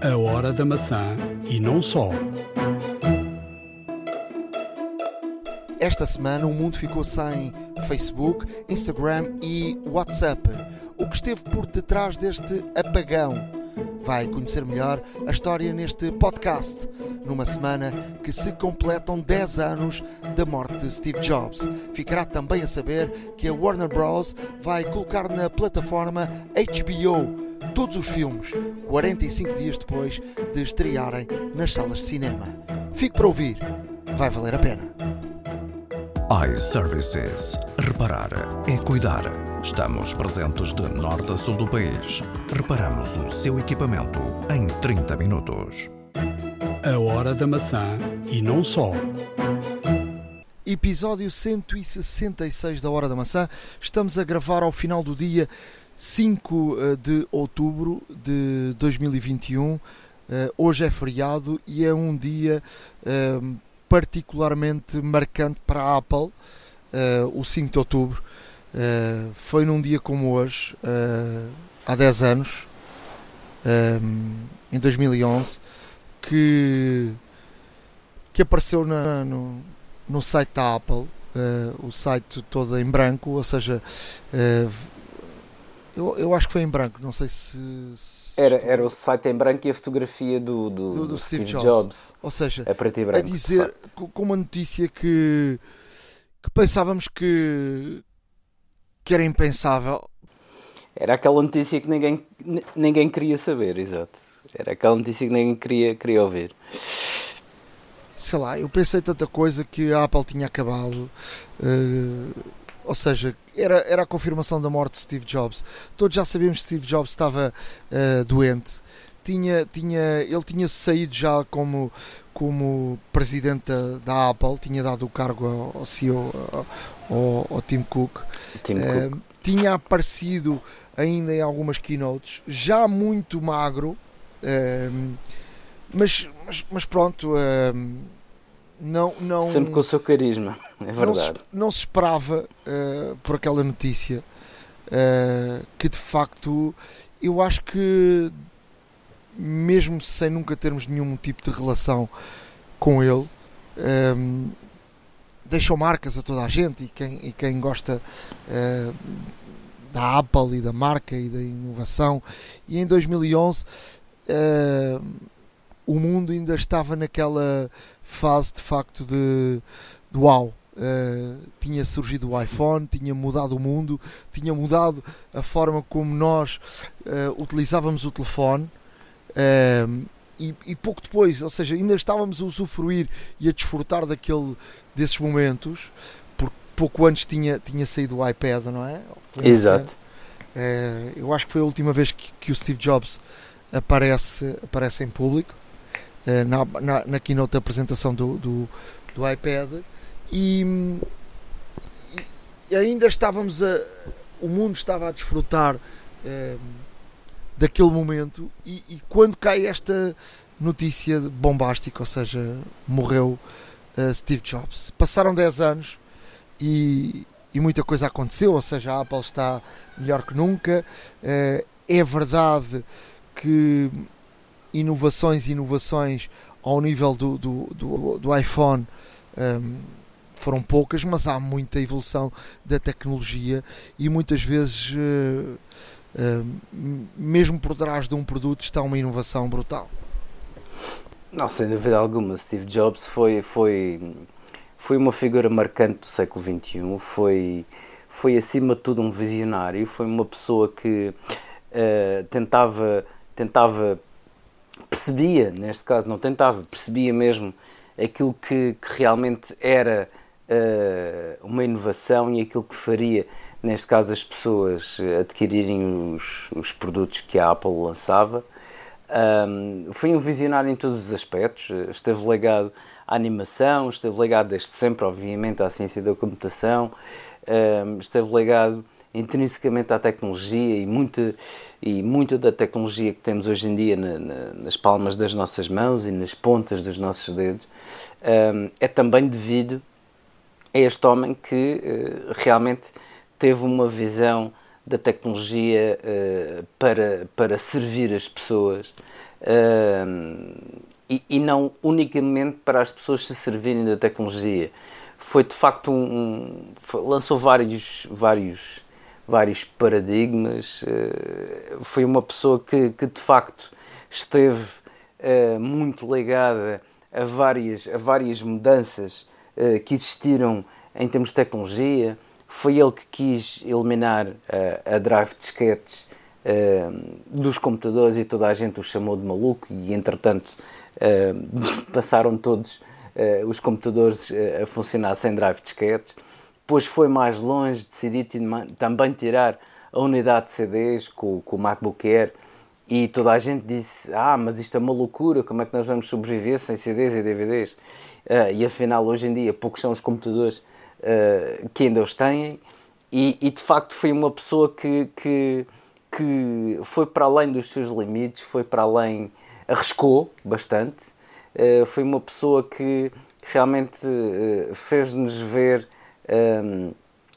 A Hora da Maçã e não só. Esta semana o mundo ficou sem Facebook, Instagram e WhatsApp. O que esteve por detrás deste apagão? Vai conhecer melhor a história neste podcast, numa semana que se completam 10 anos da morte de Steve Jobs. Ficará também a saber que a Warner Bros. vai colocar na plataforma HBO todos os filmes, 45 dias depois de estrearem nas salas de cinema. Fique para ouvir, vai valer a pena iServices. Reparar é cuidar. Estamos presentes de norte a sul do país. Reparamos o seu equipamento em 30 minutos. A Hora da Maçã e não só. Episódio 166 da Hora da Maçã. Estamos a gravar ao final do dia 5 eh, de outubro de 2021. Eh, hoje é feriado e é um dia eh, particularmente marcante para a Apple, o 5 de outubro. Foi num dia como hoje, há 10 anos, em 2011, que, que apareceu na, no, no site da Apple, o site todo em branco, ou seja, eu, eu acho que foi em branco, não sei se, se era, era o site em branco e a fotografia do, do, do, do Steve, Steve Jobs. Jobs. Ou seja, a, preto e branco, a dizer com uma notícia que, que pensávamos que, que era impensável. Era aquela notícia que ninguém, ninguém queria saber, exato. Era aquela notícia que ninguém queria, queria ouvir. Sei lá, eu pensei tanta coisa que a Apple tinha acabado. Uh, ou seja, era, era a confirmação da morte de Steve Jobs. Todos já sabíamos que Steve Jobs estava uh, doente. Tinha, tinha, ele tinha saído já como, como presidente da, da Apple, tinha dado o cargo ao, ao CEO, ao, ao, Tim Cook. Tim uh, Cook. Tinha aparecido ainda em algumas keynotes, já muito magro, uh, mas, mas, mas, pronto não, não, Sempre com o seu carisma, é verdade. Não se, não se esperava uh, por aquela notícia uh, que de facto eu acho que mesmo sem nunca termos nenhum tipo de relação com ele, um, ehm, deixou marcas a toda a gente e quem, e quem gosta uh, da Apple e da marca e da inovação. E em 2011 uh, o mundo ainda estava naquela fase de facto de, de uau. Uh, tinha surgido o iPhone, tinha mudado o mundo, tinha mudado a forma como nós uh, utilizávamos o telefone. Uh, e, e, pouco depois, ou seja, ainda estávamos a usufruir e a desfrutar daquele, desses momentos, porque pouco antes tinha, tinha saído o iPad, não é? Exato. eu acho que foi a última vez que, que o Steve Jobs aparece, aparece em público. Eh, na, na, na keynote da apresentação do, do, do iPad e, e, ainda estávamos a o mundo estava a desfrutar eh, daquele momento e, e, quando cai esta notícia bombástica, ou seja, morreu uh, Steve Jobs. Passaram 10 anos e, e, muita coisa aconteceu, ou seja, a Apple está melhor que nunca. É verdade que inovações inovações ao nível do, do, do, do iPhone um, foram poucas, mas há muita evolução da tecnologia e muitas vezes, uh, uh, mesmo por trás de um produto, está uma inovação brutal. Não, sem dúvida alguma, Steve Jobs foi, foi, foi uma figura marcante do século XXI, foi, foi acima de tudo um visionário, foi uma pessoa que uh, tentava, tentava percebia, neste caso não tentava, percebia mesmo aquilo que, que realmente era uh, uma inovação e aquilo que faria, neste caso, as pessoas adquirirem os, os produtos que a Apple lançava. Um, foi um visionário em todos os aspectos, esteve ligado à animação, esteve ligado desde sempre, obviamente, à ciência da computação, um, esteve ligado intrinsecamente à tecnologia e muita, e muita da tecnologia que temos hoje em dia na, na, nas palmas das nossas mãos e nas pontas dos nossos dedos um, é também devido a este homem que uh, realmente teve uma visão da tecnologia uh, para, para servir as pessoas uh, e, e, não unicamente para as pessoas se servirem da tecnologia. Foi de facto um. um foi, lançou vários, vários, vários paradigmas. Uh, foi uma pessoa que, que de facto esteve muito ligada a várias, a várias mudanças que existiram em termos de tecnologia foi ele que quis eliminar a drive de disquetes dos computadores e toda a gente o chamou de maluco e entretanto passaram todos os computadores a funcionar sem drive de disquetes. Depois foi mais longe, decidiu também tirar a unidade de CDs com, com o MacBook Air e toda a gente disse: Ah, mas isto é uma loucura, como é que nós vamos sobreviver sem CDs e DVDs? Uh, e afinal, hoje em dia, poucos são os computadores uh, que ainda os têm, e, e, de facto foi uma pessoa que, que, que foi para além dos seus limites, foi para além, arriscou bastante, uh, foi uma pessoa que realmente fez-nos ver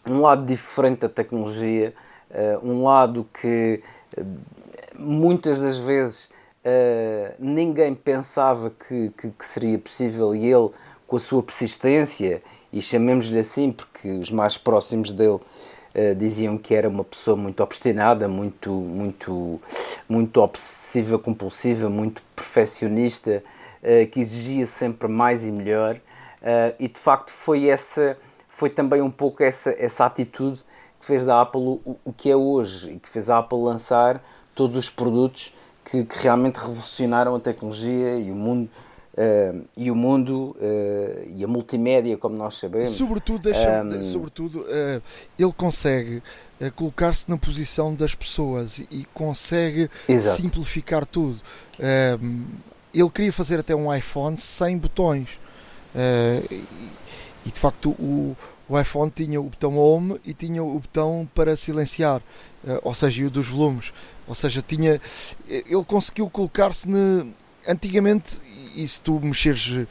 um, lado diferente da tecnologia, um lado que muitas das vezes ninguém pensava que, que, que seria possível e ele com a sua persistência e chamemos-lhe assim porque os mais próximos dele diziam que era uma pessoa muito obstinada, muito, muito, muito obsessiva, compulsiva, muito perfeccionista, que exigia sempre mais e melhor. E de facto foi essa, foi também um pouco essa, essa atitude que fez da Apple o, o que é hoje e que fez a Apple lançar todos os produtos que, que realmente revolucionaram a tecnologia e o mundo Uh, e o mundo uh, e a multimédia, como nós sabemos. Sobretudo, um, sobretudo uh, ele consegue colocar-se na posição das pessoas e consegue exato. simplificar tudo. ele queria fazer até um iPhone sem botões. E, e, de facto o, o, iPhone tinha o botão Home e tinha o botão para silenciar, ou seja, o dos volumes. Ou seja, tinha, ele conseguiu colocar-se antigamente e se tu mexeres uh,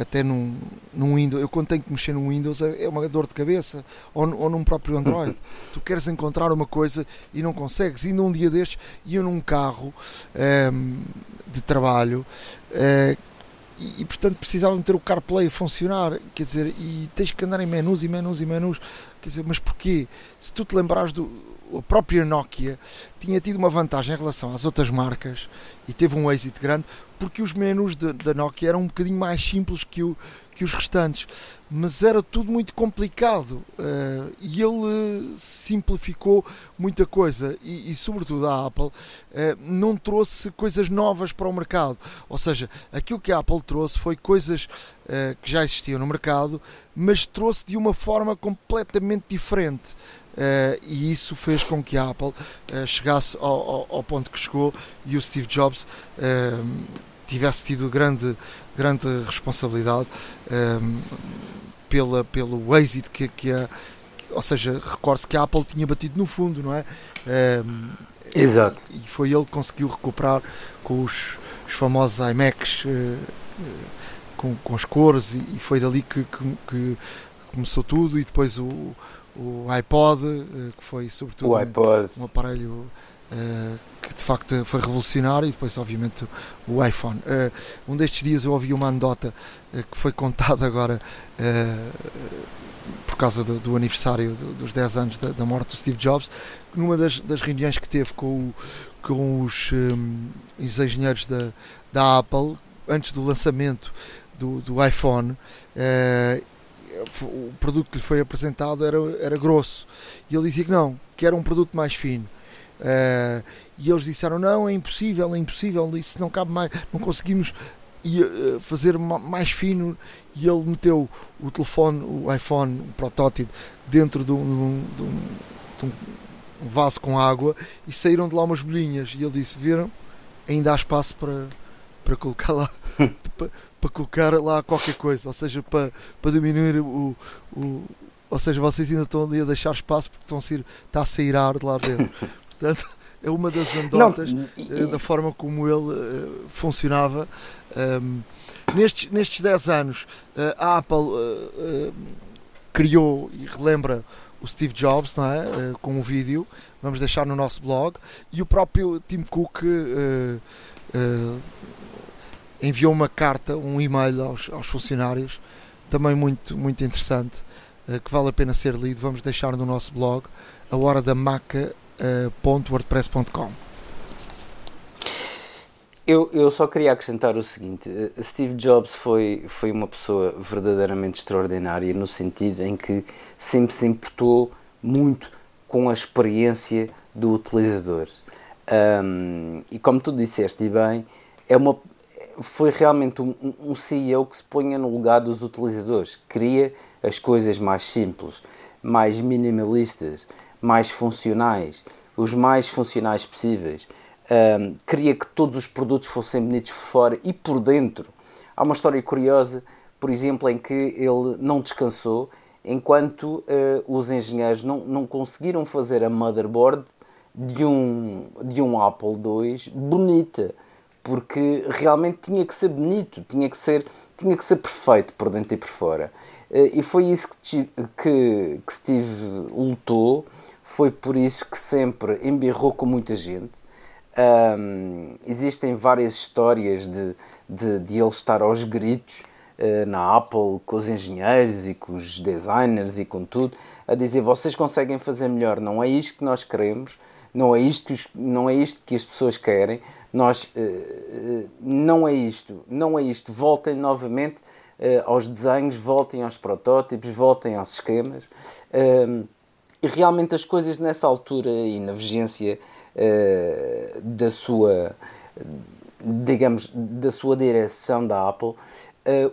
até num, num Windows, eu quando tenho que mexer num Windows é, é uma dor de cabeça, ou, ou num próprio Android. tu queres encontrar uma coisa e não consegues. E num dia destes, ia num carro um, ehm, de trabalho. Uh, e, e, portanto precisava de ter o CarPlay a funcionar, quer dizer, e tens que andar em menus e menus e menus, quer dizer, mas porquê? Se tu te lembrares do a própria Nokia tinha tido uma vantagem em relação às outras marcas e teve um êxito grande porque os menus da Nokia eram um bocadinho mais simples que, o, que os restantes, mas era tudo muito complicado. Uh, e ele uh, simplificou muita coisa. E, e sobretudo a Apple uh, não trouxe coisas novas para o mercado, ou seja, aquilo que a Apple trouxe foi coisas que já existiam no mercado, mas trouxe de uma forma completamente diferente. Uh, e isso fez com que a Apple uh, chegasse ao, ao, ao, ponto que chegou e o Steve Jobs uh, tivesse tido grande, grande responsabilidade pela, pelo êxito que, que a. Ou seja, recorde-se que a Apple tinha batido no fundo, não é? Exato. E, foi ele que conseguiu recuperar com os, os famosos iMacs com, com as cores, e, e foi dali que, que, que começou tudo. E depois o o iPod, eh, que foi sobretudo um, um, aparelho uh, que de facto foi revolucionário, e depois, obviamente, o iPhone. Uh, um destes dias eu ouvi uma anedota uh, que foi contada agora por causa do, do aniversário do, dos 10 anos da, da, morte do Steve Jobs, numa das, das reuniões que teve com, com os, um, os engenheiros da, da Apple, antes do lançamento do, do iPhone, o produto que lhe foi apresentado era, era grosso. E ele dizia que não, que era um produto mais fino. Uh, e eles disseram: não, é impossível, é impossível, isso não cabe mais, não conseguimos uh, fazer mais fino. E ele meteu o telefone, o iPhone, o protótipo, dentro de um, de um, de um vaso com água e saíram de lá umas bolinhas. E ele disse: viram? Ainda há espaço para, para colocar lá. para colocar lá qualquer coisa, ou seja, para, para diminuir o, o ou seja, vocês ainda estão ali a deixar espaço porque estão a sair, está a sair ar de lá dentro. Portanto, é uma das anedotas eh, da forma como ele uh, funcionava. Um, nestes, nestes 10 anos, uh, a Apple criou e relembra o Steve Jobs, não é? Uh, com o vídeo, vamos deixar no nosso blog. E o próprio Tim Cook uh, uh, enviou uma carta, um e-mail aos, aos funcionários, também muito, muito interessante, que vale a pena ser lido. Vamos deixar no nosso blog, a hora da maca.wordpress.com. Eu, eu só queria acrescentar o seguinte: Steve Jobs foi, foi uma pessoa verdadeiramente extraordinária, no sentido em que sempre se importou muito com a experiência do utilizador. Um, e como tu disseste bem, é uma, foi realmente um, um CEO que se ponha no lugar dos utilizadores. Queria as coisas mais simples, mais minimalistas, mais funcionais, os mais funcionais possíveis um, queria que todos os produtos fossem bonitos por fora e por dentro. Há uma história curiosa, por exemplo, em que ele não descansou enquanto uh, os engenheiros não, não conseguiram fazer a motherboard de um, de um Apple II bonita, porque realmente tinha que ser bonito, tinha que ser, tinha que ser perfeito por dentro e por fora. Uh, e foi isso que, que, que Steve lutou, foi por isso que sempre embirrou com muita gente. Um, existem várias histórias de, de, de, ele estar aos gritos uh, na Apple com os engenheiros e com os designers e com tudo, a dizer vocês conseguem fazer melhor, não é isto que nós queremos, não é isto que, os, não é isto que as pessoas querem, nós, uh, uh, não é isto, não é isto, voltem novamente aos desenhos, voltem aos protótipos, voltem aos esquemas. E realmente as coisas nessa altura e na vigência uh, da sua digamos da sua direção da Apple uh,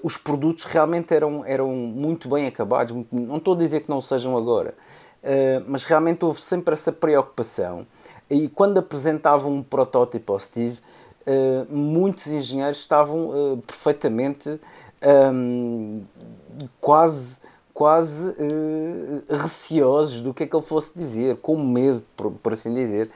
os produtos realmente eram eram muito bem acabados. Não estou a dizer que não sejam agora uh, mas realmente houve sempre essa preocupação. E quando apresentavam um protótipo ao Steve muitos engenheiros estavam perfeitamente um, quase quase uh, receosos do que é que ele fosse dizer, com medo, por, por assim dizer,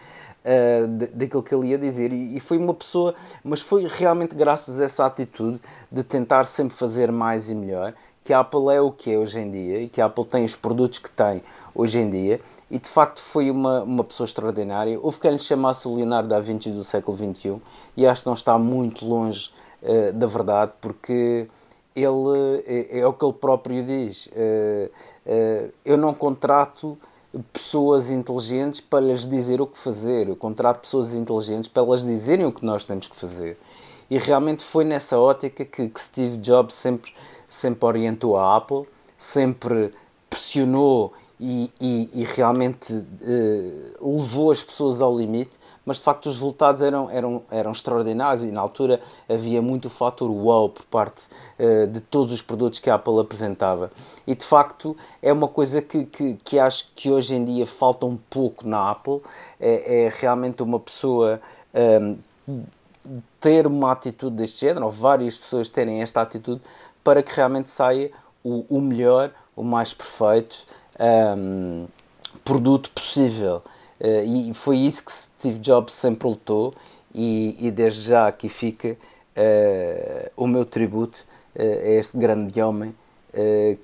uh, daquilo que ele ia dizer. E, e, foi uma pessoa, mas foi realmente graças a essa atitude de tentar sempre fazer mais e melhor que a Apple é o que é hoje em dia e que a Apple tem os produtos que tem hoje em dia. E de facto foi uma, uma pessoa extraordinária. Houve quem lhe chamasse o Leonardo da Vinci do século XXI e acho que não está muito longe uh, da verdade, porque ele é, é, o que ele próprio diz. Uh, uh, eu não contrato pessoas inteligentes para lhes dizer o que fazer. Eu contrato pessoas inteligentes para elas dizerem o que nós temos que fazer. E realmente foi nessa ótica que, que Steve Jobs sempre, sempre orientou a Apple, sempre pressionou e, e, e realmente levou as pessoas ao limite mas de facto os resultados eram, eram, eram extraordinários e na altura havia muito o fator wow por parte uh, de todos os produtos que a Apple apresentava. E de facto é uma coisa que, que, que acho que hoje em dia falta um pouco na Apple, é, é realmente uma pessoa um, ehm, ter uma atitude deste género, ou várias pessoas terem esta atitude, para que realmente saia o, o melhor, o mais perfeito um, ehm, produto possível. Uh, e foi isso que Steve Jobs sempre lutou e, e desde já aqui fica uh, o meu tributo uh, a este grande homem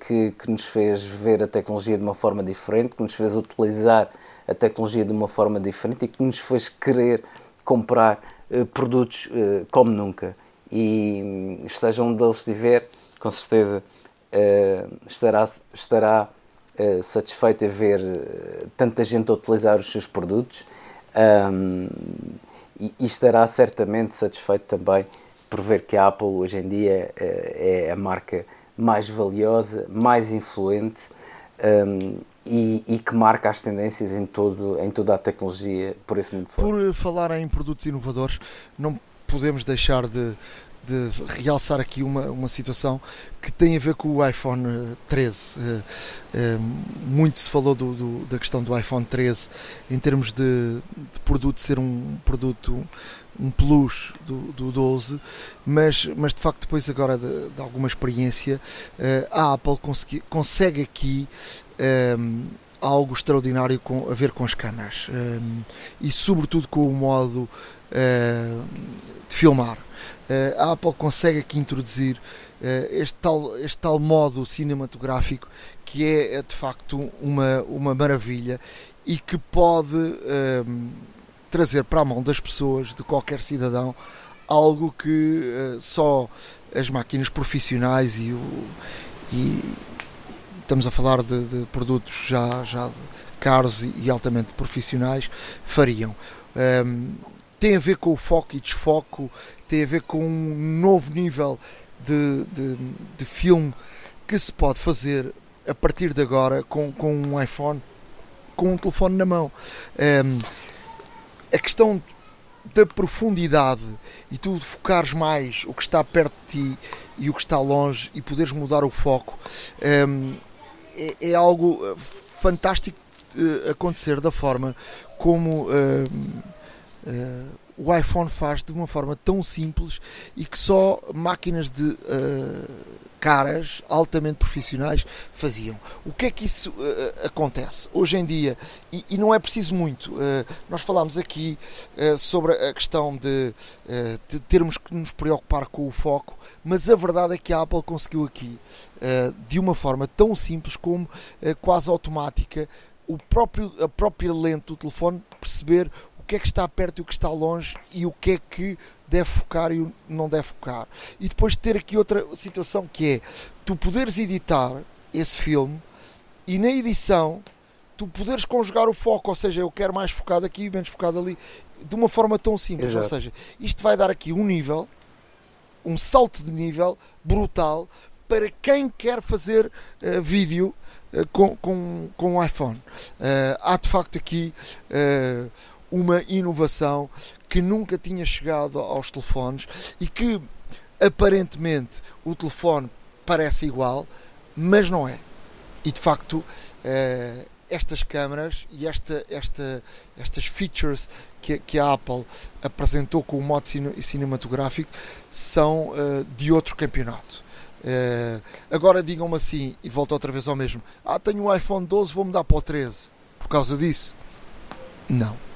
que, que nos fez ver a tecnologia de uma forma diferente, que nos fez utilizar a tecnologia de uma forma diferente e que nos fez querer comprar produtos como nunca. E um, esteja onde ele estiver, com certeza estará, estará uh, satisfeito a ver uh, tanta gente a utilizar os seus produtos um, e, e, estará certamente satisfeito também por ver que a Apple hoje em dia é, é a marca mais valiosa, mais influente um, e, e, que marca as tendências em, todo, em toda a tecnologia por esse mundo fora. Por falar em produtos inovadores, não podemos deixar de de realçar aqui uma, uma situação que tem a ver com o iPhone 13. Eh, eh, muito se falou do, do, da questão do iPhone 13 em termos de, de produto ser um produto um plus do, do 12, mas, mas de facto depois agora de, de alguma experiência eh, a Apple consegui, consegue aqui um, algo extraordinário com, a ver com as câmaras um, e sobretudo com o modo uh, de filmar a Apple consegue aqui introduzir este, tal, este tal modo cinematográfico que é de facto uma, uma maravilha e que pode um, trazer para a mão das pessoas, de qualquer cidadão, algo que uh, só as máquinas profissionais e, o, e estamos a falar de, de produtos já, já caros e, altamente profissionais fariam. Um, tem a ver com o foco e desfoco, tem a ver com um novo nível de, de, de filme que se pode fazer a partir de agora com, com um iPhone, com um telefone na mão. Um, a questão da profundidade e tu focares mais o que está perto de ti e o que está longe e poderes mudar o foco um, é, é, algo eh, fantástico de acontecer da forma como uh, uh, o iPhone faz de uma forma tão simples e que só máquinas de uh, caras altamente profissionais faziam. O que é que isso uh, acontece hoje em dia? E, e não é preciso muito. Nós falámos aqui sobre a questão de, de, termos que nos preocupar com o foco, mas a verdade é que a Apple conseguiu aqui, de uma forma tão simples como quase automática, o próprio, a própria lente do telefone perceber que é que está perto e o que está longe e o que é que deve focar e não deve focar. E depois ter aqui outra situação que é tu poderes editar esse filme e na edição tu poderes conjugar o foco, ou seja, eu quero mais focado aqui, menos focado ali, de uma forma tão simples. Exato. Ou seja, isto vai dar aqui um nível, um salto de nível brutal para quem quer fazer uh, vídeo uh, com, com, com o iPhone. Uh, há de facto aqui uma inovação que nunca tinha chegado aos telefones e que aparentemente o telefone parece igual, mas não é. E de facto, eh, estas câmaras e esta, esta, estas features que, que, a Apple apresentou com o modo cinematográfico são uh, de outro campeonato. Uh, agora digam-me assim, e volto outra vez ao mesmo: Ah, tenho um iPhone 12, vou mudar para o 13 por causa disso? Não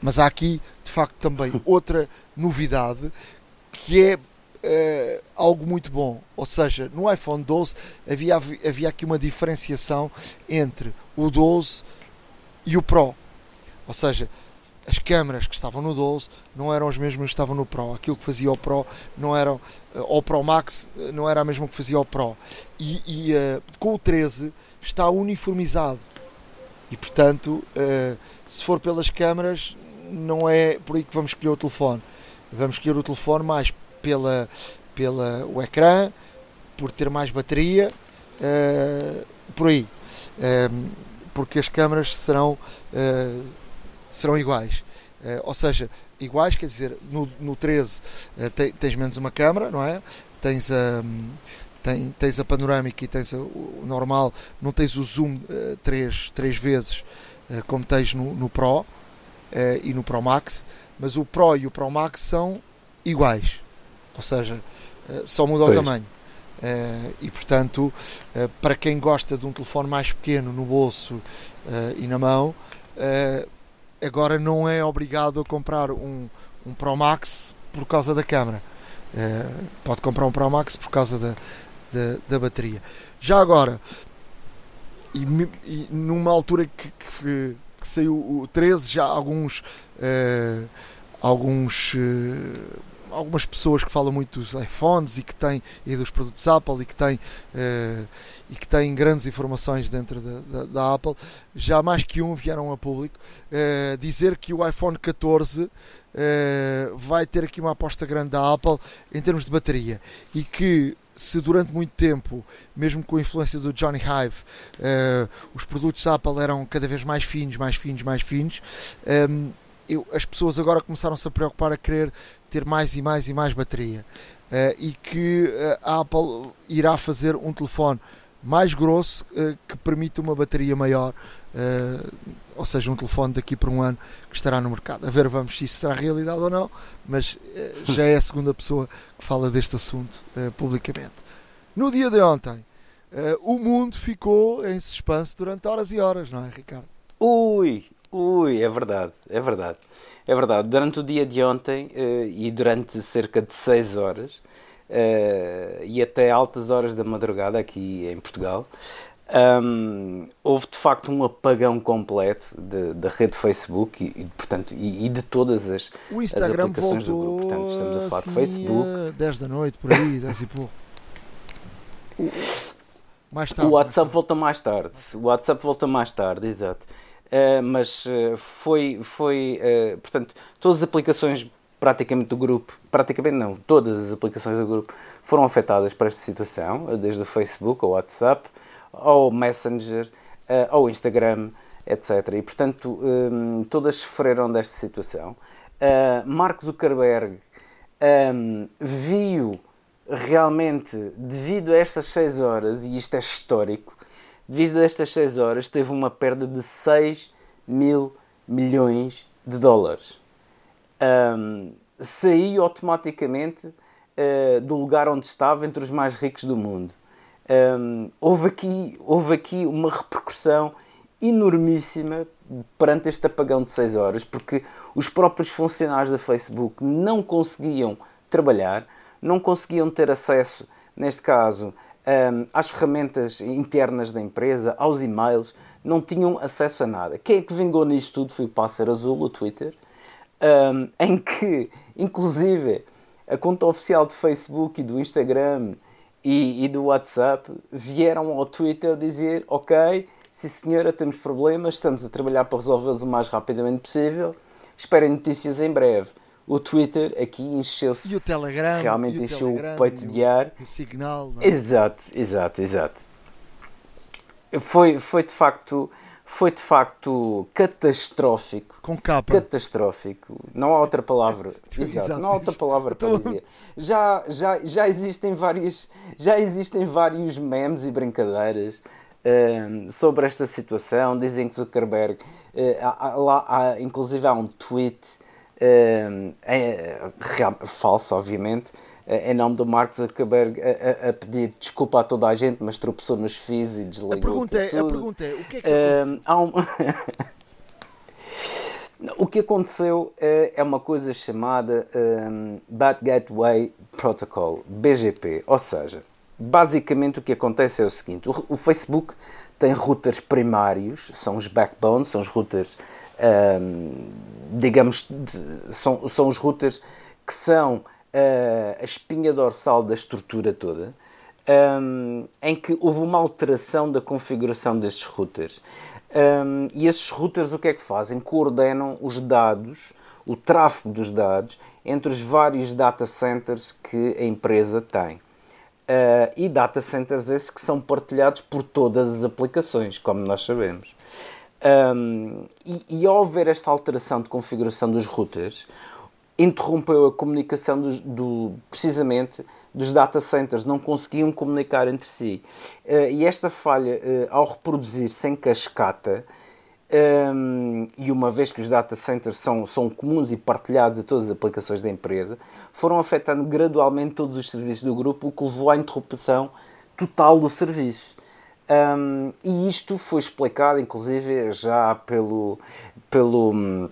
mas há aqui, de facto, também outra novidade que é uh, algo muito bom. Ou seja, no iPhone 12 havia, havia aqui uma diferenciação entre o 12 e o Pro. Ou seja, as câmaras que estavam no 12 não eram as mesmas que estavam no Pro. Aquilo que fazia o Pro não era uh, o Pro Max eh, não era a mesma que fazia o Pro. E, e uh, com o 13 está uniformizado. E portanto, se for pelas câmaras, não é por aí que vamos escolher o telefone. Vamos escolher o telefone mais pela, pela o ecrã, por ter mais bateria, uh, por aí. Uh, porque as câmaras serão, uh, serão iguais. ou seja, iguais, quer dizer, no, no 13 tens menos uma câmara, não é? Tens a. Tem, tens a panorâmica e tens a, o normal, não tens o zoom uh, três, três vezes uh, como tens no, no Pro, uh, e no Pro Max, mas o Pro e o Pro Max são iguais, ou seja, uh, só muda pois. o tamanho. Uh, e portanto, para quem gosta de um telefone mais pequeno no bolso e na mão, agora não é obrigado a comprar um, um Pro Max por causa da câmera. pode comprar um Pro Max por causa da, da, da bateria. Já agora, e, e numa altura que, que, que saiu o 13, já alguns. Uh, alguns uh, algumas pessoas que falam muito dos iPhones e que têm e dos produtos Apple e que têm uh, e que têm grandes informações dentro da, da, da, Apple já mais que um vieram a público dizer que o iPhone 14 uh, vai ter aqui uma aposta grande da Apple em termos de bateria e que se durante muito tempo, mesmo com a influência do Johnny Hive, uh, os produtos Apple eram cada vez mais finos, mais finos, mais finos, um, ehm, eu, as pessoas agora começaram-se a preocupar a querer ter mais e mais e mais bateria. Uh, e que uh, a Apple irá fazer um telefone mais grosso que permita uma bateria maior Uh, ou seja, um telefone daqui para um ano que estará no mercado. A ver, vamos se isso será realidade ou não, mas uh, já é a segunda pessoa que fala deste assunto publicamente. No dia de ontem, o mundo ficou em suspense durante horas e horas, não é, Ricardo? Ui, Ui, é verdade, é verdade. É verdade. Durante o dia de ontem e durante cerca de 6 horas uh, e até altas horas da madrugada aqui em Portugal, um, houve de facto um apagão completo da rede Facebook e, e portanto, e, e, de todas as, o Instagram as aplicações do grupo. Portanto, estamos a falar assim, de Facebook. 10 da noite, por aí, 10 e pouco. Mais tarde. O WhatsApp volta mais tarde. O WhatsApp volta mais tarde, exato. Uh, mas uh, foi, foi uh, portanto, todas as aplicações praticamente do grupo, praticamente não, todas as aplicações do grupo foram afetadas por esta situação, desde o Facebook, o WhatsApp, ao Messenger, ao Instagram, etc. E, portanto, um, todas sofreram desta situação. Mark Zuckerberg um, viu realmente, devido a estas 6 horas, e isto é histórico, devido a estas 6 horas, teve uma perda de 6 mil milhões de dólares. Um, saiu automaticamente uh, do lugar onde estava entre os mais ricos do mundo. Um, houve, aqui, houve aqui uma repercussão enormíssima perante este apagão de 6 horas, porque os próprios funcionários da Facebook não conseguiam trabalhar, não conseguiam ter acesso, neste caso, às ferramentas internas da empresa, aos e-mails, não tinham acesso a nada. Quem é que vingou nisto tudo foi o Pássaro Azul, o Twitter, um, em que, inclusive, a conta oficial do Facebook e do Instagram e, e, do WhatsApp vieram ao Twitter dizer: Ok, sim senhora, temos problemas, estamos a trabalhar para resolvê-los o mais rapidamente possível, esperem notícias em breve o Twitter aqui encheu-se. E o Telegram. Realmente o encheu Telegram, o peito de ar. O Signal. É? Exato, exato, exato. Foi, foi de facto. Foi de facto catastrófico. Com capa. Catastrófico. Não há outra palavra. Exato, Exato. não há outra palavra para Então- dizer. Já, já, já existem vários já existem vários memes e brincadeiras ehm, sobre esta situação. Dizem que Zuckerberg eh, há- lá há, inclusive há um tweet eh, é, real- falso, obviamente, em nome do Mark Zuckerberg, a, a- pedir desculpa a toda a gente, mas tropeçou nos fios e desligou. A pergunta, é, tudo. a pergunta é: o que é que aconteceu? há um- o que aconteceu eh, é uma coisa chamada um, Bad Gateway Protocol, BGP. Ou seja, basicamente o que acontece é o seguinte: o, o Facebook tem routers primários, são os backbones, são os routers, um, digamos, de- são, são os routers que são a espinha dorsal da estrutura toda um, em que houve uma alteração da configuração destes routers. Um, e esses routers o que é que fazem? Coordenam os dados, o tráfego dos dados, entre os vários data centers que a empresa tem. Uh, e data centers esses que são partilhados por todas as aplicações, como nós sabemos. Um, e, e ao haver esta alteração de configuração dos routers, interrompeu a comunicação dos- do, precisamente dos data centers, não conseguiam comunicar entre si. Eh, e esta falha, eh, ao reproduzir-se em cascata, ehm, e uma vez que os data centers são, são comuns e partilhados a todas as aplicações da empresa, foram afetando gradualmente todos os serviços do grupo, o que levou à interrupção total do serviço. Um, e isto foi explicado, inclusive, já pelo, pelo, hum,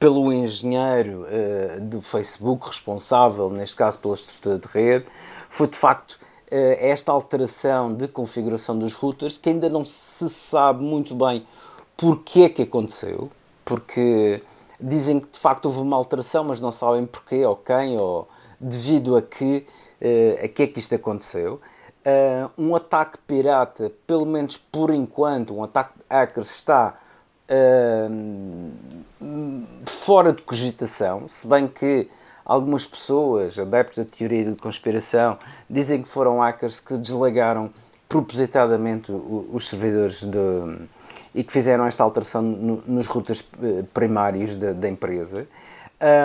pelo engenheiro eh, do Facebook responsável, neste caso pela estrutura de rede, foi de facto eh, esta alteração de configuração dos routers que ainda não se sabe muito bem porque é que aconteceu, porque dizem que de facto houve uma alteração, mas não sabem porquê ou quem ou devido a que, eh, a que é que isto aconteceu. Uh, um ataque pirata, pelo menos por enquanto, um ataque de hackers está fora de cogitação, se bem que algumas pessoas, adeptos da teoria de conspiração, dizem que foram hackers que desligaram propositadamente os servidores de, e que fizeram esta alteração no- nos routers eh, primários da, da empresa.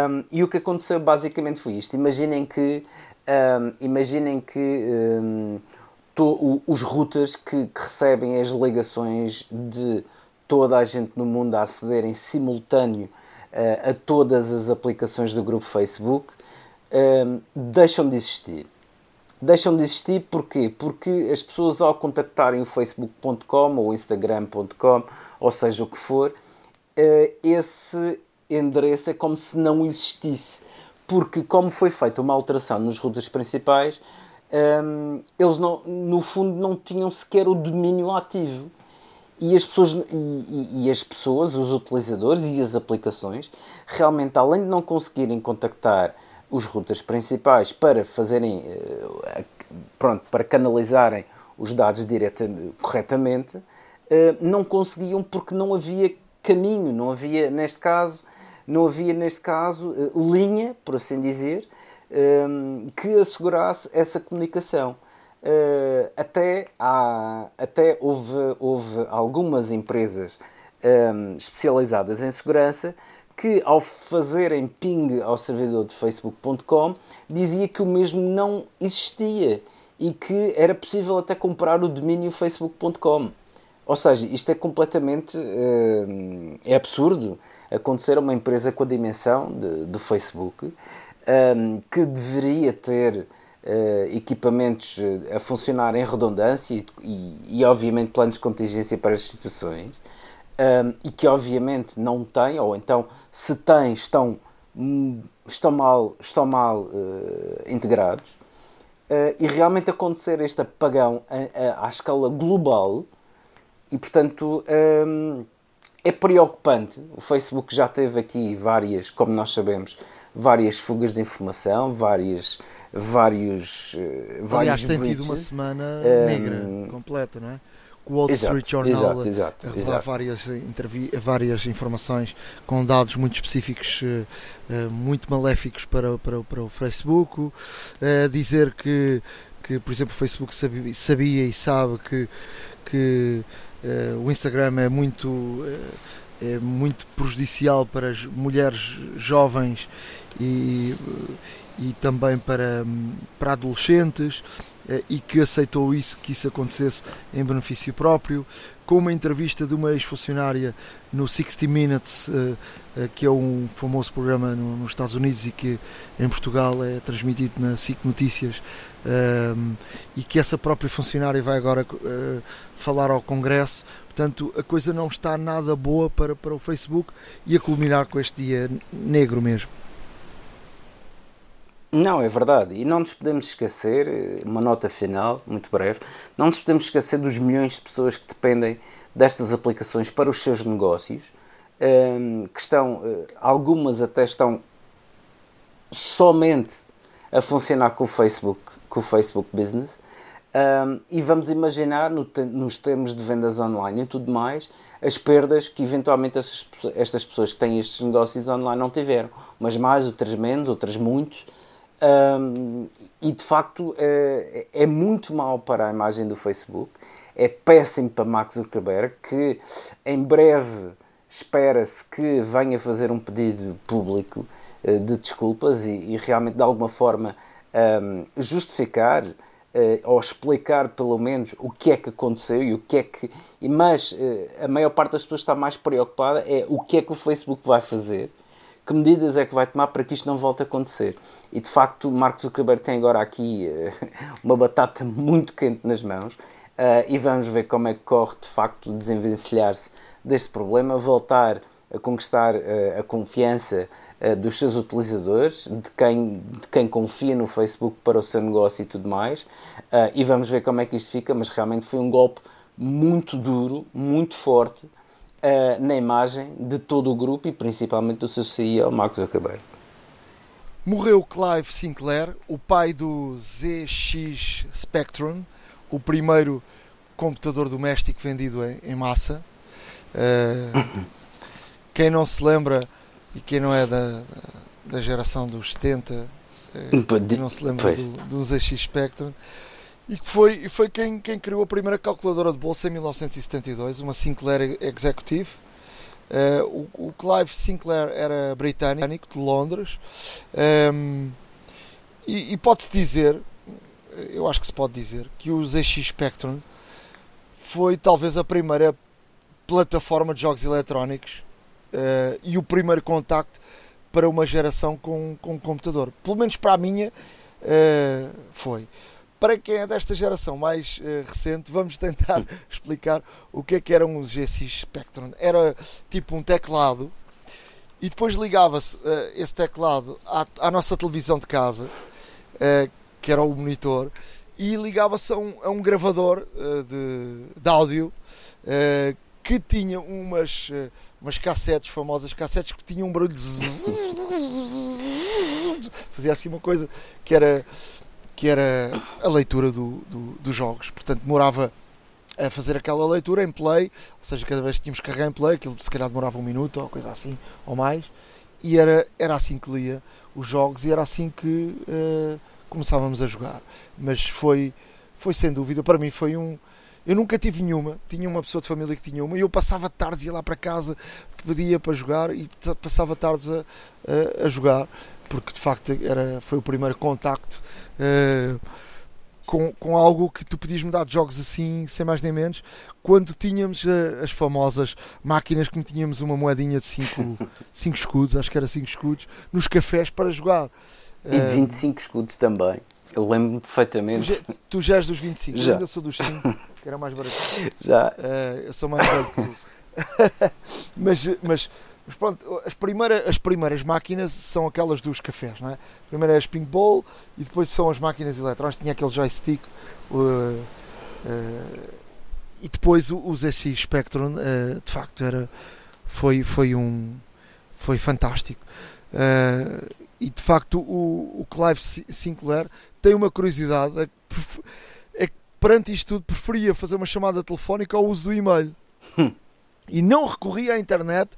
Um, e o que aconteceu basicamente foi isto. Imaginem que, um, imaginem que um, to- o- os routers que, que recebem as ligações de toda a gente no mundo a aceder em simultâneo uh, a todas as aplicações do grupo Facebook um, deixam de existir. Deixam de existir porquê? Porque as pessoas ao contactarem o facebook.com ou o instagram.com, ou seja o que for, esse endereço é como se não existisse. Porque, como foi feita uma alteração nos routers principais, um, eles não, no fundo não tinham sequer o domínio ativo. E as, pessoas, e, e, as pessoas, os utilizadores e as aplicações, realmente, além de não conseguirem contactar os routers principais para fazerem, uh, pronto, para canalizarem os dados direta, corretamente, uh, não conseguiam porque não havia caminho, não havia, neste caso, não havia, neste caso, uh, linha, por assim dizer, que assegurasse essa comunicação. Uh, até, há, até houve, houve algumas empresas um, especializadas em segurança que, ao fazerem ping ao servidor de facebook.com, dizia que o mesmo não existia e que era possível até comprar o domínio facebook.com. Ou seja, isto é completamente uh, é absurdo acontecer a uma empresa com a dimensão do Facebook um, que deveria ter equipamentos eh, a funcionar em redundância e, e, e, obviamente, planos de contingência para as situações um, e que, obviamente, não tem, ou então, se tem, estão, hum, estão mal, estão mal uh, integrados. Uh, e realmente acontecer este apagão a, à escala global e, portanto, um, é preocupante. O Facebook já teve aqui várias, como nós sabemos, várias fugas de informação, várias, vários, eh, vários Aliás, tem tido uma semana um, negra completa, não é? o Wall Street Journal exato, exato, a várias, várias informações com dados muito específicos, uh, muito maléficos para, para, para o Facebook, dizer que, que, por exemplo, o Facebook sabia, sabia e sabe que, que uh, o Instagram é muito, é muito prejudicial para as mulheres jovens e, e também para, para adolescentes eh, e que aceitou isso, que isso acontecesse em benefício próprio, com uma entrevista de uma ex-funcionária no 60 Minutes, eh, eh, que é um famoso programa nos Estados Unidos e que em Portugal é transmitido na SIC Notícias, e que essa própria funcionária vai agora falar ao Congresso. Portanto, a coisa não está nada boa para, para o Facebook e a culminar com este dia negro mesmo. Não, é verdade. E não nos podemos esquecer, eh, uma nota final, muito breve, não nos podemos esquecer dos milhões de pessoas que dependem destas aplicações para os seus negócios, ehm, que estão, eh, algumas até estão somente a funcionar com o Facebook, com o Facebook Business. Ehm, e vamos imaginar, nos termos de vendas online e tudo mais, as perdas que eventualmente estas pessoas que têm estes negócios online não tiveram. Umas mais, outras menos, outras muito um, e de facto é, é, muito mal para a imagem do Facebook, é péssimo para Mark Zuckerberg, que em breve espera-se que venha fazer um pedido público uh, de desculpas e, e, realmente de alguma forma um, justificar uh, ou explicar pelo menos o que é que aconteceu e o que é que. Mas uh, a maior parte das pessoas está mais preocupada é o que é que o Facebook vai fazer que medidas é que vai tomar para que isto não volte a acontecer. E de facto, Mark Zuckerberg tem agora aqui uh, uma batata muito quente nas mãos uh, e vamos ver como é que corre de facto desenvencilhar-se deste problema, voltar a conquistar uh, a confiança dos seus utilizadores, de quem, de quem confia no Facebook para o seu negócio e tudo mais, e vamos ver como é que isto fica, mas realmente foi um golpe muito duro, muito forte, uh, na imagem de todo o grupo e principalmente do seu CEO, Mark Zuckerberg. Morreu Clive Sinclair, o pai do ZX Spectrum, o primeiro computador doméstico vendido em, em massa. Uh, quem não se lembra e quem não é da, da geração dos 70, uh, quem não se lembra do, do ZX Spectrum, e que foi, foi quem, quem criou a primeira calculadora de bolsa em 1972, uma Sinclair Executive. Uh, o, o, Clive Sinclair era britânico, de Londres, um, ehm, e, e pode-se dizer, eu acho que se pode dizer, que o ZX Spectrum foi talvez a primeira plataforma de jogos eletrónicos uh, e o primeiro contacto para uma geração com, com um computador. Pelo menos para a minha uh, foi para quem é desta geração mais uh, recente, vamos tentar explicar o que é que era um GSX Spectrum. Era tipo um teclado e depois ligava-se uh, esse teclado à, à, nossa televisão de casa, uh, que era o monitor, e ligava-se a, um, a um, gravador de, de, áudio que tinha umas, umas cassetes famosas, cassetes que tinham um barulho de fazia assim uma coisa que era que era a leitura do, do, dos jogos. Portanto, demorava a fazer aquela leitura em play, ou seja, cada vez que tínhamos que carregar em play, aquilo se calhar demorava um minuto ou coisa assim, ou mais, e era, era assim que lia os jogos e era assim que uh, começávamos a jogar. Mas foi, foi sem dúvida, para mim foi um. Eu nunca tive nenhuma, tinha uma pessoa de família que tinha uma e eu passava tardes, ia lá para casa, pedia para jogar e passava tardes a, a, a jogar porque de facto era, foi o primeiro contacto uh, com, com algo que tu podias mudar de jogos assim, sem mais nem menos, quando tínhamos uh, as famosas máquinas que tínhamos uma moedinha de 5 escudos, acho que era 5 escudos, nos cafés para jogar. E de 25 uh, escudos também. Eu lembro-me perfeitamente. Tu, tu, já és dos 25, já. eu ainda sou dos 5, que era mais barato. Já. eu sou mais velho que tu. mas, mas mas pronto, as, primeira, as primeiras máquinas são aquelas dos cafés, não é? Primeiro é as ping ball e depois são as máquinas eletrónicas, tinha aquele joystick uh, uh, e depois os SX Spectrum, uh, de facto, era, foi, foi um foi fantástico. Uh, e de facto o, o Clive Sinclair tem uma curiosidade, é que, é que perante isto tudo preferia fazer uma chamada telefónica ao uso do e-mail. Hum. E não recorria à internet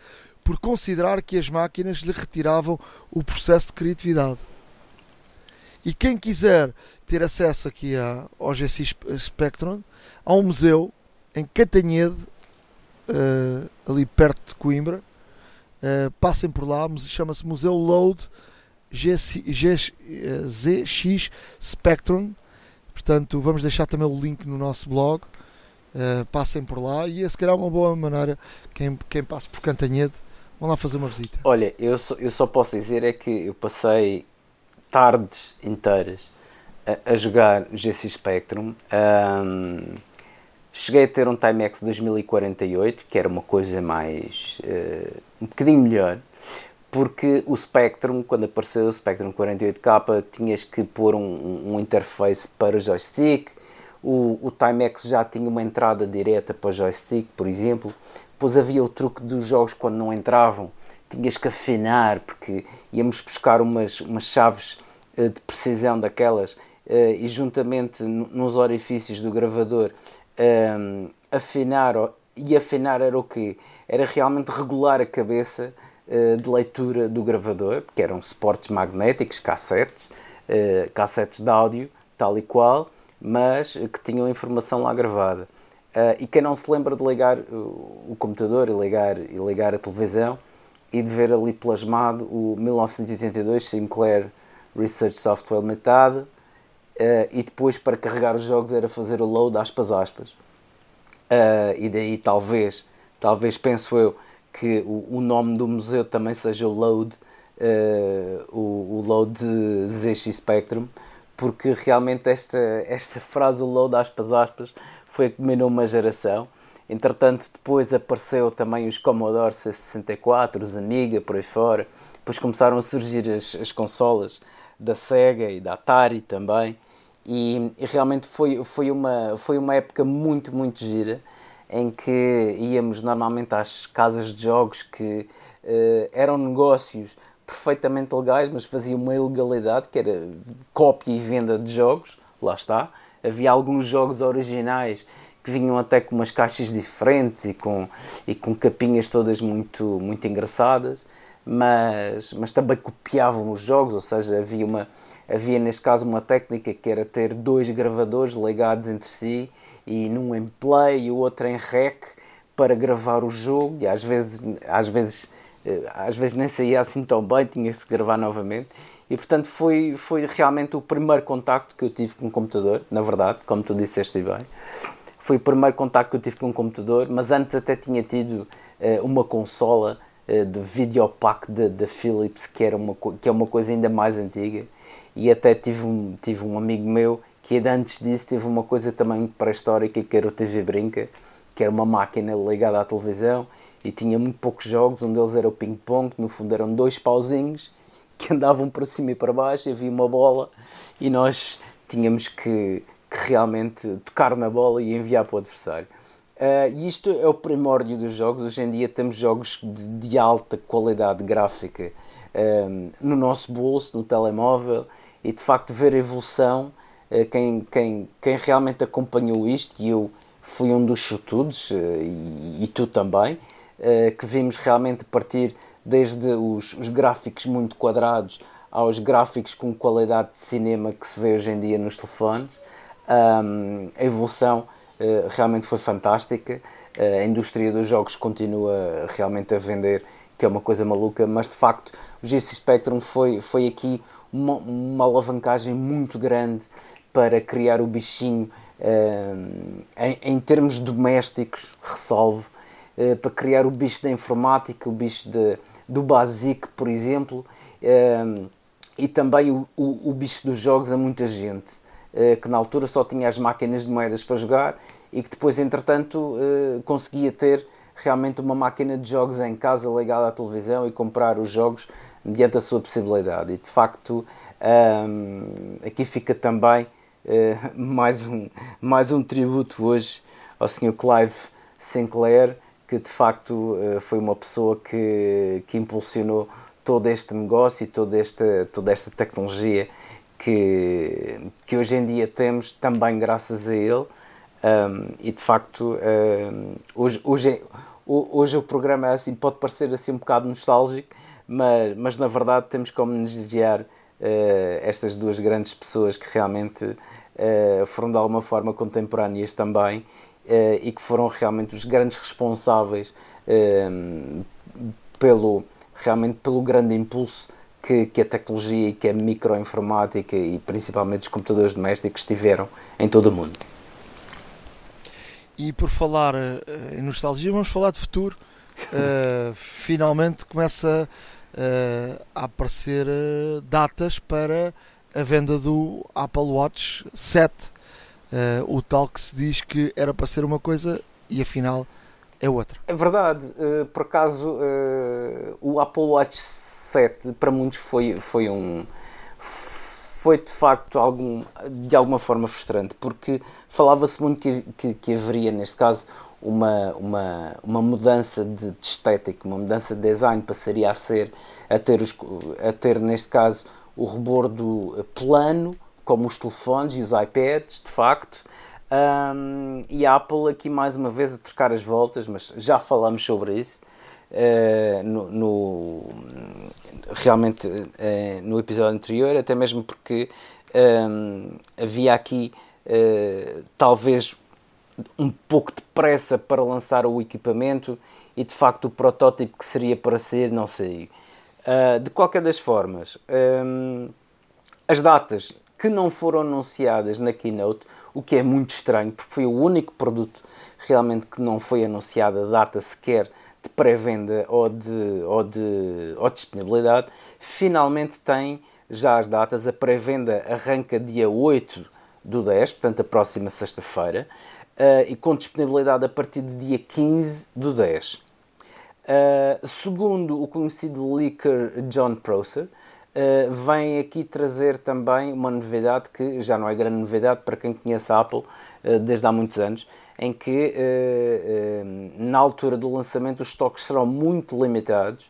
por considerar que as máquinas lhe retiravam o processo de criatividade. E quem quiser ter acesso aqui ao GSX Spectrum, há um museu em Catanhede, uh, ali perto de Coimbra. Uh, passem por lá, chama-se Museu Load GX, ZX Spectrum. Portanto, vamos deixar também o link no nosso blog. Uh, passem por lá e é se calhar uma boa maneira quem, quem passa por Cantanhede Vamos lá fazer uma visita. Olha, eu só, eu só posso dizer é que eu passei tardes inteiras a, a jogar GC Spectrum. Um, cheguei a ter um Timex 2048, que era uma coisa mais. Uh, um bocadinho melhor, porque o Spectrum, quando apareceu o Spectrum 48K, tinhas que pôr um, um interface para o joystick. O, o Timex já tinha uma entrada direta para o joystick, por exemplo. Depois havia o truque dos jogos quando não entravam, tinhas que afinar, porque íamos buscar umas, umas chaves uh, de precisão daquelas uh, e juntamente nos orifícios do gravador uh, afinar, e afinar era o quê? Era realmente regular a cabeça eh, de leitura do gravador, porque eram suportes magnéticos, cassetes, cassetes de áudio, tal e qual, mas que tinham informação lá gravada. Uh, e quem não se lembra de ligar o, o, computador e ligar, e ligar a televisão e de ver ali plasmado o 1982 Sinclair Research Software Limited uh, e depois para carregar os jogos era fazer o load aspas aspas. Uh, e daí talvez, talvez penso eu que o, o nome do museu também seja o load, o, o load ZX Spectrum, porque realmente esta, esta frase, o load aspas aspas, foi a que dominou uma geração. Entretanto, depois apareceu também os Commodore C64, os Amiga, por aí fora. Depois começaram a surgir as, as consolas da Sega e da Atari também. E, e, realmente foi, foi, uma, foi uma época muito, muito gira em que íamos normalmente às casas de jogos que uh, eram negócios perfeitamente legais, mas faziam uma ilegalidade que era cópia e venda de jogos, lá está havia alguns jogos originais que vinham até com umas caixas diferentes e com, e com capinhas todas muito, muito engraçadas, mas, mas também copiavam os jogos, ou seja, havia, uma, havia neste caso uma técnica que era ter dois gravadores ligados entre si e num em play e o outro em rec para gravar o jogo e às vezes, às vezes, eh, às vezes nem saía assim tão bem, tinha que se gravar novamente e portanto foi, foi realmente o primeiro contacto que eu tive com o computador, na verdade, como tu disseste bem. Foi o primeiro contacto que eu tive com o computador, mas antes até tinha tido uh, uma consola uh, de videopack da Philips, que, era uma, que é uma coisa ainda mais antiga. E até tive um, tive um amigo meu que antes disso teve uma coisa também pré-histórica que era o TV Brinca, que era uma máquina ligada à televisão e tinha muito poucos jogos, um deles era o ping-pong, no fundo eram dois pauzinhos que andavam para cima e para baixo, havia uma bola e nós tínhamos que, que realmente tocar na bola e enviar para o adversário. Uh, e isto é o primórdio dos jogos. Hoje em dia temos jogos de, de alta qualidade gráfica uh, no nosso bolso, no telemóvel, e de facto ver a evolução. Uh, quem, quem, quem realmente acompanhou isto, e eu fui um dos chutudos, e, e, tu também, que vimos realmente partir desde os, os gráficos muito quadrados aos gráficos com qualidade de cinema que se vê hoje em dia nos telefones. Um, a evolução uh, realmente foi fantástica. Uh, a indústria dos jogos continua realmente a vender, que é uma coisa maluca, mas de facto o GC Spectrum foi, foi aqui uma, uma alavancagem muito grande para criar o bichinho uh, em, em, termos domésticos, ressalvo, para criar o bicho da informática, o bicho de, do Basic, por exemplo, e também o, o, o, bicho dos jogos a muita gente, uh, que na altura só tinha as máquinas de moedas para jogar e que depois, entretanto, uh, conseguia ter realmente uma máquina de jogos em casa ligada à televisão e comprar os jogos mediante a sua possibilidade. E de facto, um, aqui fica também uh, mais, um, mais um tributo hoje ao Sr. Clive Sinclair, que de facto foi uma pessoa que, que impulsionou todo este negócio e toda esta, toda esta tecnologia que, que hoje em dia temos também graças a ele. Um, e de facto um, hoje, hoje, hoje o programa é assim, pode parecer assim um bocado nostálgico mas, mas na verdade temos como homenagear uh, estas duas grandes pessoas que realmente uh, foram de alguma forma contemporâneas também e que foram realmente os grandes responsáveis pelo realmente pelo grande impulso que, que a tecnologia e que a microinformática e principalmente os computadores domésticos tiveram em todo o mundo. E por falar uh, em nostalgia, vamos falar de futuro. Uh, finalmente começa uh, a aparecer datas para a venda do Apple Watch 7. O tal que se diz que era para ser uma coisa e afinal é outra. É verdade. Uh, por acaso, uh, o Apple Watch 7 para muitos foi, foi um. Foi de facto algum, de alguma forma frustrante, porque falava-se muito que, que, que, haveria, neste caso, uma, uma, uma mudança de, de, estética, uma mudança de design, passaria a ser, a ter, os, a ter neste caso, o rebordo plano, como os telefones e os iPads, de facto, um, e a Apple aqui mais uma vez a trocar as voltas, mas já falamos sobre isso uh, no, no, realmente uh, no episódio anterior, até mesmo porque um, havia aqui uh, talvez um pouco de pressa para lançar o equipamento e de facto o protótipo que seria para ser não sei. de qualquer das formas, um, as datas que não foram anunciadas na keynote o que é muito estranho, porque foi o único produto realmente que não foi anunciada data sequer de pré-venda ou de, ou, de, ou de disponibilidade. Finalmente tem já as datas, a pré-venda arranca dia 8 do 10, portanto a próxima sexta-feira, uh, e com disponibilidade a partir de dia 15 do 10. Uh, eh, segundo o conhecido leaker John Prosser, uh, vem aqui trazer também uma novidade que já não é grande novidade para quem conhece a Apple uh, desde há muitos anos, em que uh, na altura do lançamento os estoques serão muito limitados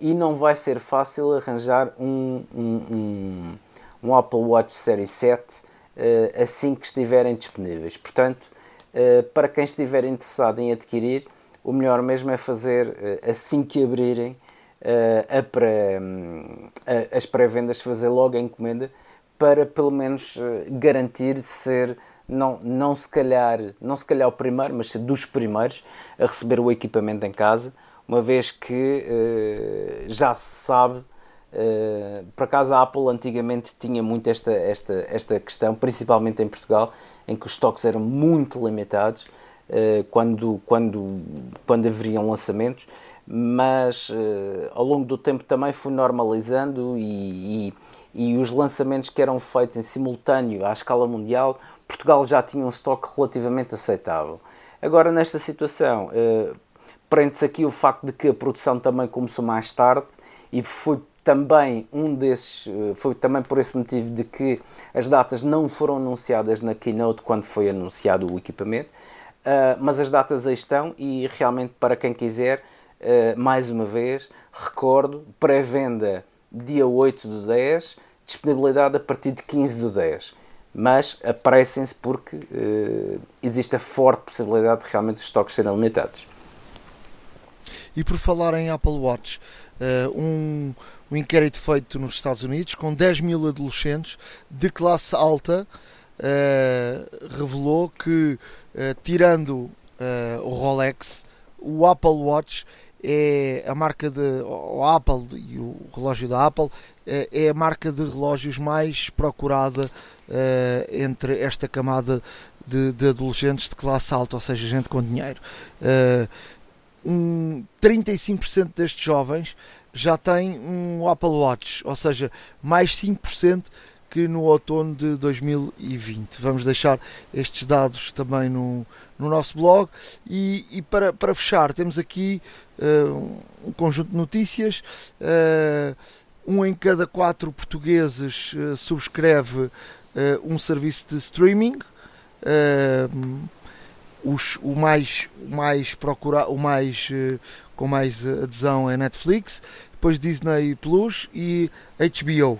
e não vai ser fácil arranjar um, um, um, um Apple Watch Série 7 assim que estiverem disponíveis. Portanto, para quem estiver interessado em adquirir, o melhor mesmo é fazer assim que abrirem a pré, a, as pré-vendas fazer logo a encomenda para pelo menos uh, garantir ser não, não se calhar não se calhar o primeiro, mas dos primeiros a receber o equipamento em casa, uma vez que uh, já se sabe Uh, por acaso a Apple antigamente tinha muito esta, esta, esta questão, principalmente em Portugal, em que os estoques eram muito limitados quando, quando, quando haveriam lançamentos mas uh, ao longo do tempo também foi normalizando e, e, e os lançamentos que eram feitos em simultâneo à escala mundial, Portugal já tinha um estoque relativamente aceitável. Agora, nesta situação, eh, prende-se aqui o facto de que a produção também começou mais tarde e foi também um desses, eh, foi também por esse motivo de que as datas não foram anunciadas na keynote quando foi anunciado o equipamento, uh, mas as datas aí estão e realmente para quem quiser, uh, mais uma vez, recordo, pré-venda dia 8 do 10, disponibilidade a partir de 15 do 10. Mas apressem-se porque uh, existe a forte possibilidade de realmente os estoques serem limitados. E por falar em Apple Watch, um, um inquérito feito nos Estados Unidos com 10 mil adolescentes de classe alta revelou que, tirando o Rolex, o Apple Watch é a marca de o Apple e o relógio da Apple é, é a marca de relógios mais procurada uh, entre esta camada de, de, adolescentes de classe alta, ou seja, gente com dinheiro. Uh, um, 35% destes jovens já têm um Apple Watch, ou seja, mais 5% que no outono de 2020. Vamos deixar estes dados também no, no nosso blog. E, e para, para fechar, temos aqui uh, um conjunto de notícias. Uh, um em cada quatro portugueses uh, subscreve um serviço de streaming. Os, o mais, o mais procura, o mais com mais adesão é Netflix, depois Disney Plus e HBO.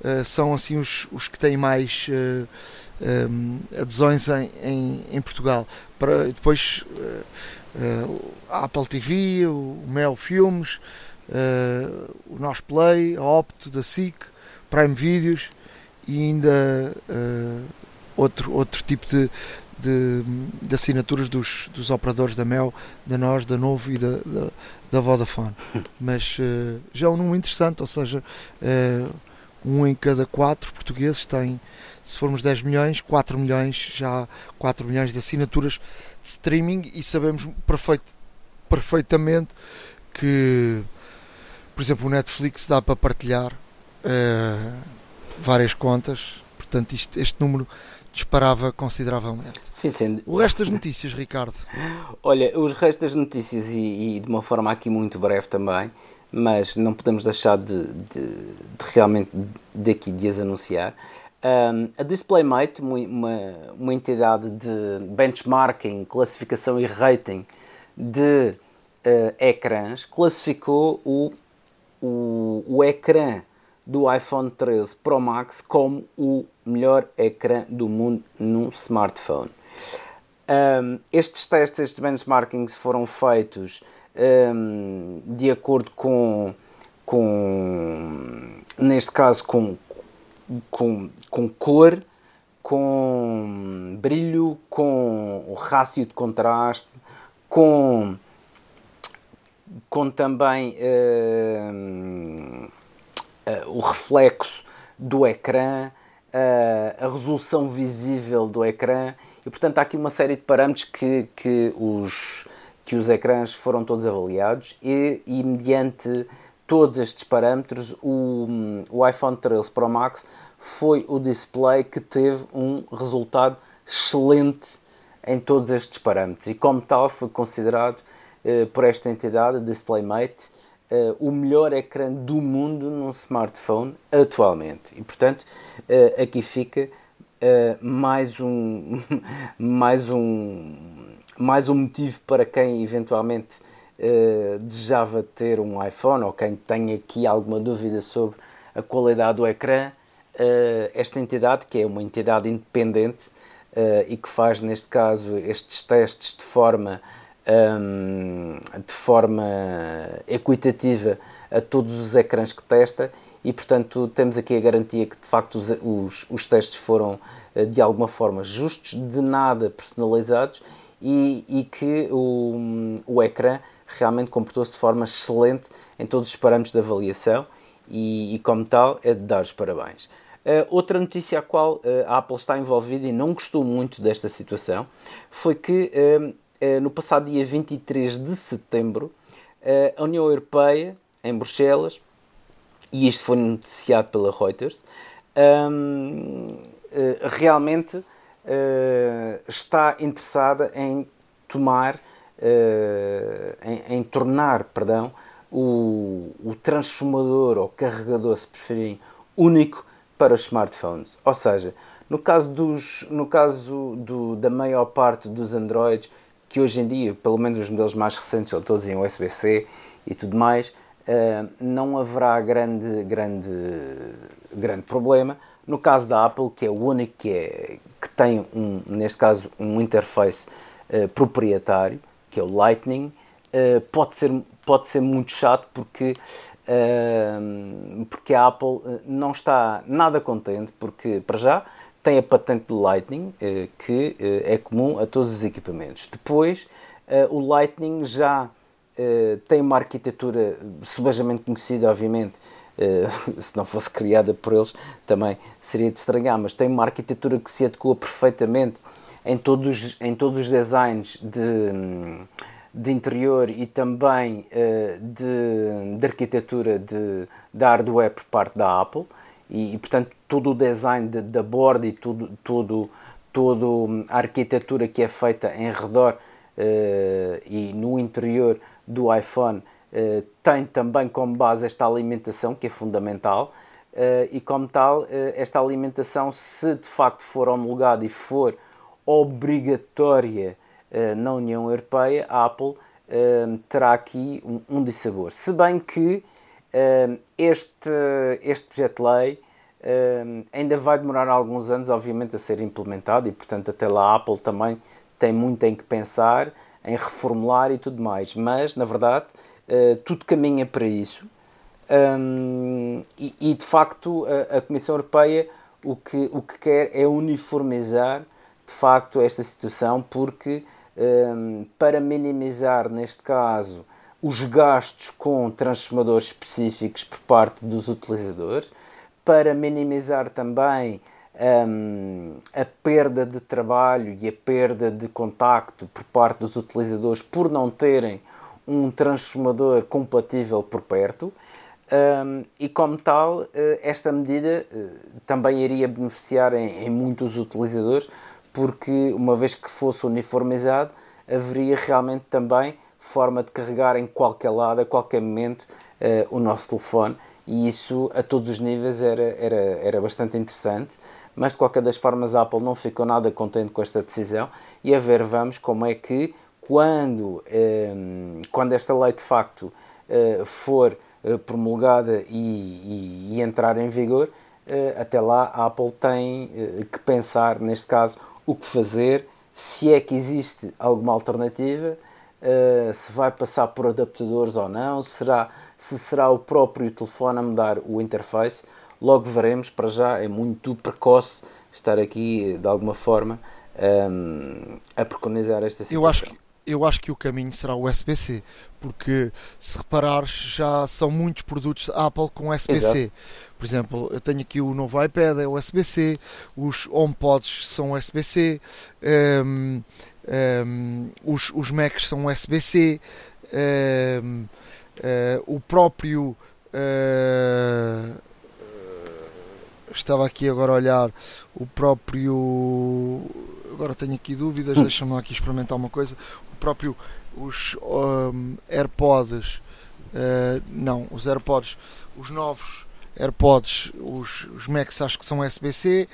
Uh, são assim os, os que têm mais uh, um, adesões em, em, em, Portugal. Para, depois uh, a Apple TV, o Mel Filmes, o Nós Play, a Opto da SIC, Prime Videos e ainda outro, outro tipo de, de, de, assinaturas dos, dos operadores da Mel, da Nós, da Novo e da, da, da Vodafone. Mas uh, já é um número interessante, ou seja, uh, um em cada quatro portugueses tem, se formos 10 milhões, 4 milhões, já 4 milhões de assinaturas de streaming e sabemos perfeito, perfeitamente que, por exemplo, o Netflix dá para partilhar uh, várias contas, portanto isto, este número disparava consideravelmente. Sim, sim. O resto das notícias, Ricardo? Olha, os restos das notícias e, e de uma forma aqui muito breve também, mas não podemos deixar de, de, de realmente daqui de as anunciar. Um, a DisplayMate, uma, uma entidade de benchmarking, classificação e rating de uh, ecrãs, classificou o, o, o ecrã do iPhone 13 Pro Max como o melhor ecrã do mundo num smartphone. Um, estes testes, estes benchmarkings foram feitos um, de acordo com, com, neste caso, com, com, com cor, com brilho, com o rácio de contraste, com, com também uh, uh, o reflexo do ecrã, uh, a resolução visível do ecrã. E portanto há aqui uma série de parâmetros que, que, os, que os ecrãs foram todos avaliados e, e mediante todos estes parâmetros o, o iPhone 13 Pro Max foi o display que teve um resultado excelente em todos estes parâmetros e como tal foi considerado uh, por esta entidade, DisplayMate, uh, o melhor ecrã do mundo num smartphone atualmente. E portanto, uh, aqui fica mais um mais um mais um motivo para quem eventualmente desejava ter um iPhone ou quem tem aqui alguma dúvida sobre a qualidade do ecrã uh, esta entidade, que é uma entidade independente uh, e que faz, neste caso, estes testes de forma, um, ehm, de forma equitativa a todos os ecrãs que testa e, portanto, temos aqui a garantia que, de facto, os, os, os testes foram, de alguma forma, justos, de nada personalizados e, e que o, o ecrã realmente comportou-se de forma excelente em todos os parâmetros de avaliação e, e, como tal, é de dar os parabéns. Uh, outra notícia a qual uh, a Apple está envolvida e não gostou muito desta situação foi que uh, no passado dia 23 de setembro a União Europeia, em Bruxelas, e isto foi noticiado pela Reuters, um, realmente está interessada em tomar, em, em, tornar, perdão, o, o transformador ou carregador, se preferirem, único para os smartphones. Ou seja, no caso, dos, no caso do, da maior parte dos Androids, que hoje em dia, pelo menos os modelos mais recentes, são todos em USB-C e tudo mais, uh, não haverá grande, grande, grande problema. No caso da Apple, que é o único que, é, que tem, um, neste caso, um interface uh, proprietário, que é o Lightning, uh, pode, ser, pode ser muito chato porque porque a Apple não está nada contente, porque para já tem a patente do Lightning, eh, que eh, é comum a todos os equipamentos. Depois, eh, o Lightning já tem uma arquitetura subejamente conhecida, obviamente, se não fosse criada por eles também seria de estranhar, mas tem uma arquitetura que se adequa perfeitamente em todos, em todos os designs de, de interior e também de, de arquitetura de, de hardware por parte da Apple. E, e portanto todo o design de, da borda e tudo, tudo, toda a arquitetura que é feita em redor uh, e no interior do iPhone uh, tem também como base esta alimentação que é fundamental. Uh, e como tal esta alimentação se de facto for homologada e for obrigatória na União Europeia, a Apple terá aqui um, um dissabor. Se bem que este, este projeto de lei uh, ainda vai demorar alguns anos, obviamente, a ser implementado e, portanto, até lá a Apple também tem muito em que pensar, em reformular e tudo mais. Mas, na verdade, uh, tudo caminha para isso. Um, e, e, de facto, a, a, Comissão Europeia o que, o que quer é uniformizar, de facto, esta situação, porque um, para minimizar, neste caso, os gastos com transformadores específicos por parte dos utilizadores, para minimizar também um, a perda de trabalho e a perda de contacto por parte dos utilizadores por não terem um transformador compatível por perto. Um, e como tal, eh, esta medida eh, também iria beneficiar em, em, muitos utilizadores, porque uma vez que fosse uniformizado, haveria realmente também forma de carregar em qualquer lado, a qualquer momento, uh, o nosso telefone e isso a todos os níveis era, era, era bastante interessante. Mas de qualquer das formas, a Apple não ficou nada contente com esta decisão e a ver, vamos como é que quando, eh, quando esta lei de facto eh, for eh, promulgada e, e, e, entrar em vigor, até lá a Apple tem que pensar, neste caso, o que fazer, se é que existe alguma alternativa, eh, se vai passar por adaptadores ou não, será se será o próprio telefone a mudar o interface, logo veremos. Para já é muito precoce estar aqui de alguma forma um, a preconizar esta situação. Eu acho que eu acho que o caminho será o USB-C, porque se reparares já são muitos produtos Apple com USB-C. Por exemplo, eu tenho aqui o novo iPad, é USB-C, os HomePods são USB-C, um, um, os, os Macs são USB-C. Um, Uh, o próprio. Uh, estava aqui agora a olhar. O próprio. Agora tenho aqui dúvidas, deixa-me aqui experimentar uma coisa. Próprio. Os um, AirPods. Uh, não, os AirPods. Os novos AirPods, os, os Macs acho que são USB-C.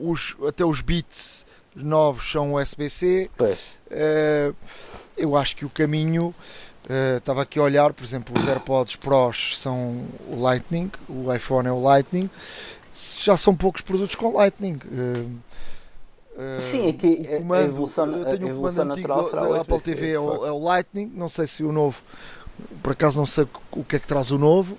os, até os Beats novos são USB-C. eu acho que o caminho Uh, estava aqui a olhar, por exemplo, os AirPods Pros são o Lightning, o iPhone é o Lightning, já são poucos produtos com Lightning. Uh, Sim, aqui é comando, a evolução, eu tenho a um comando antigo da, da Apple TV é o, é o, Lightning, não sei se o novo, por acaso não sei o que é que traz o novo,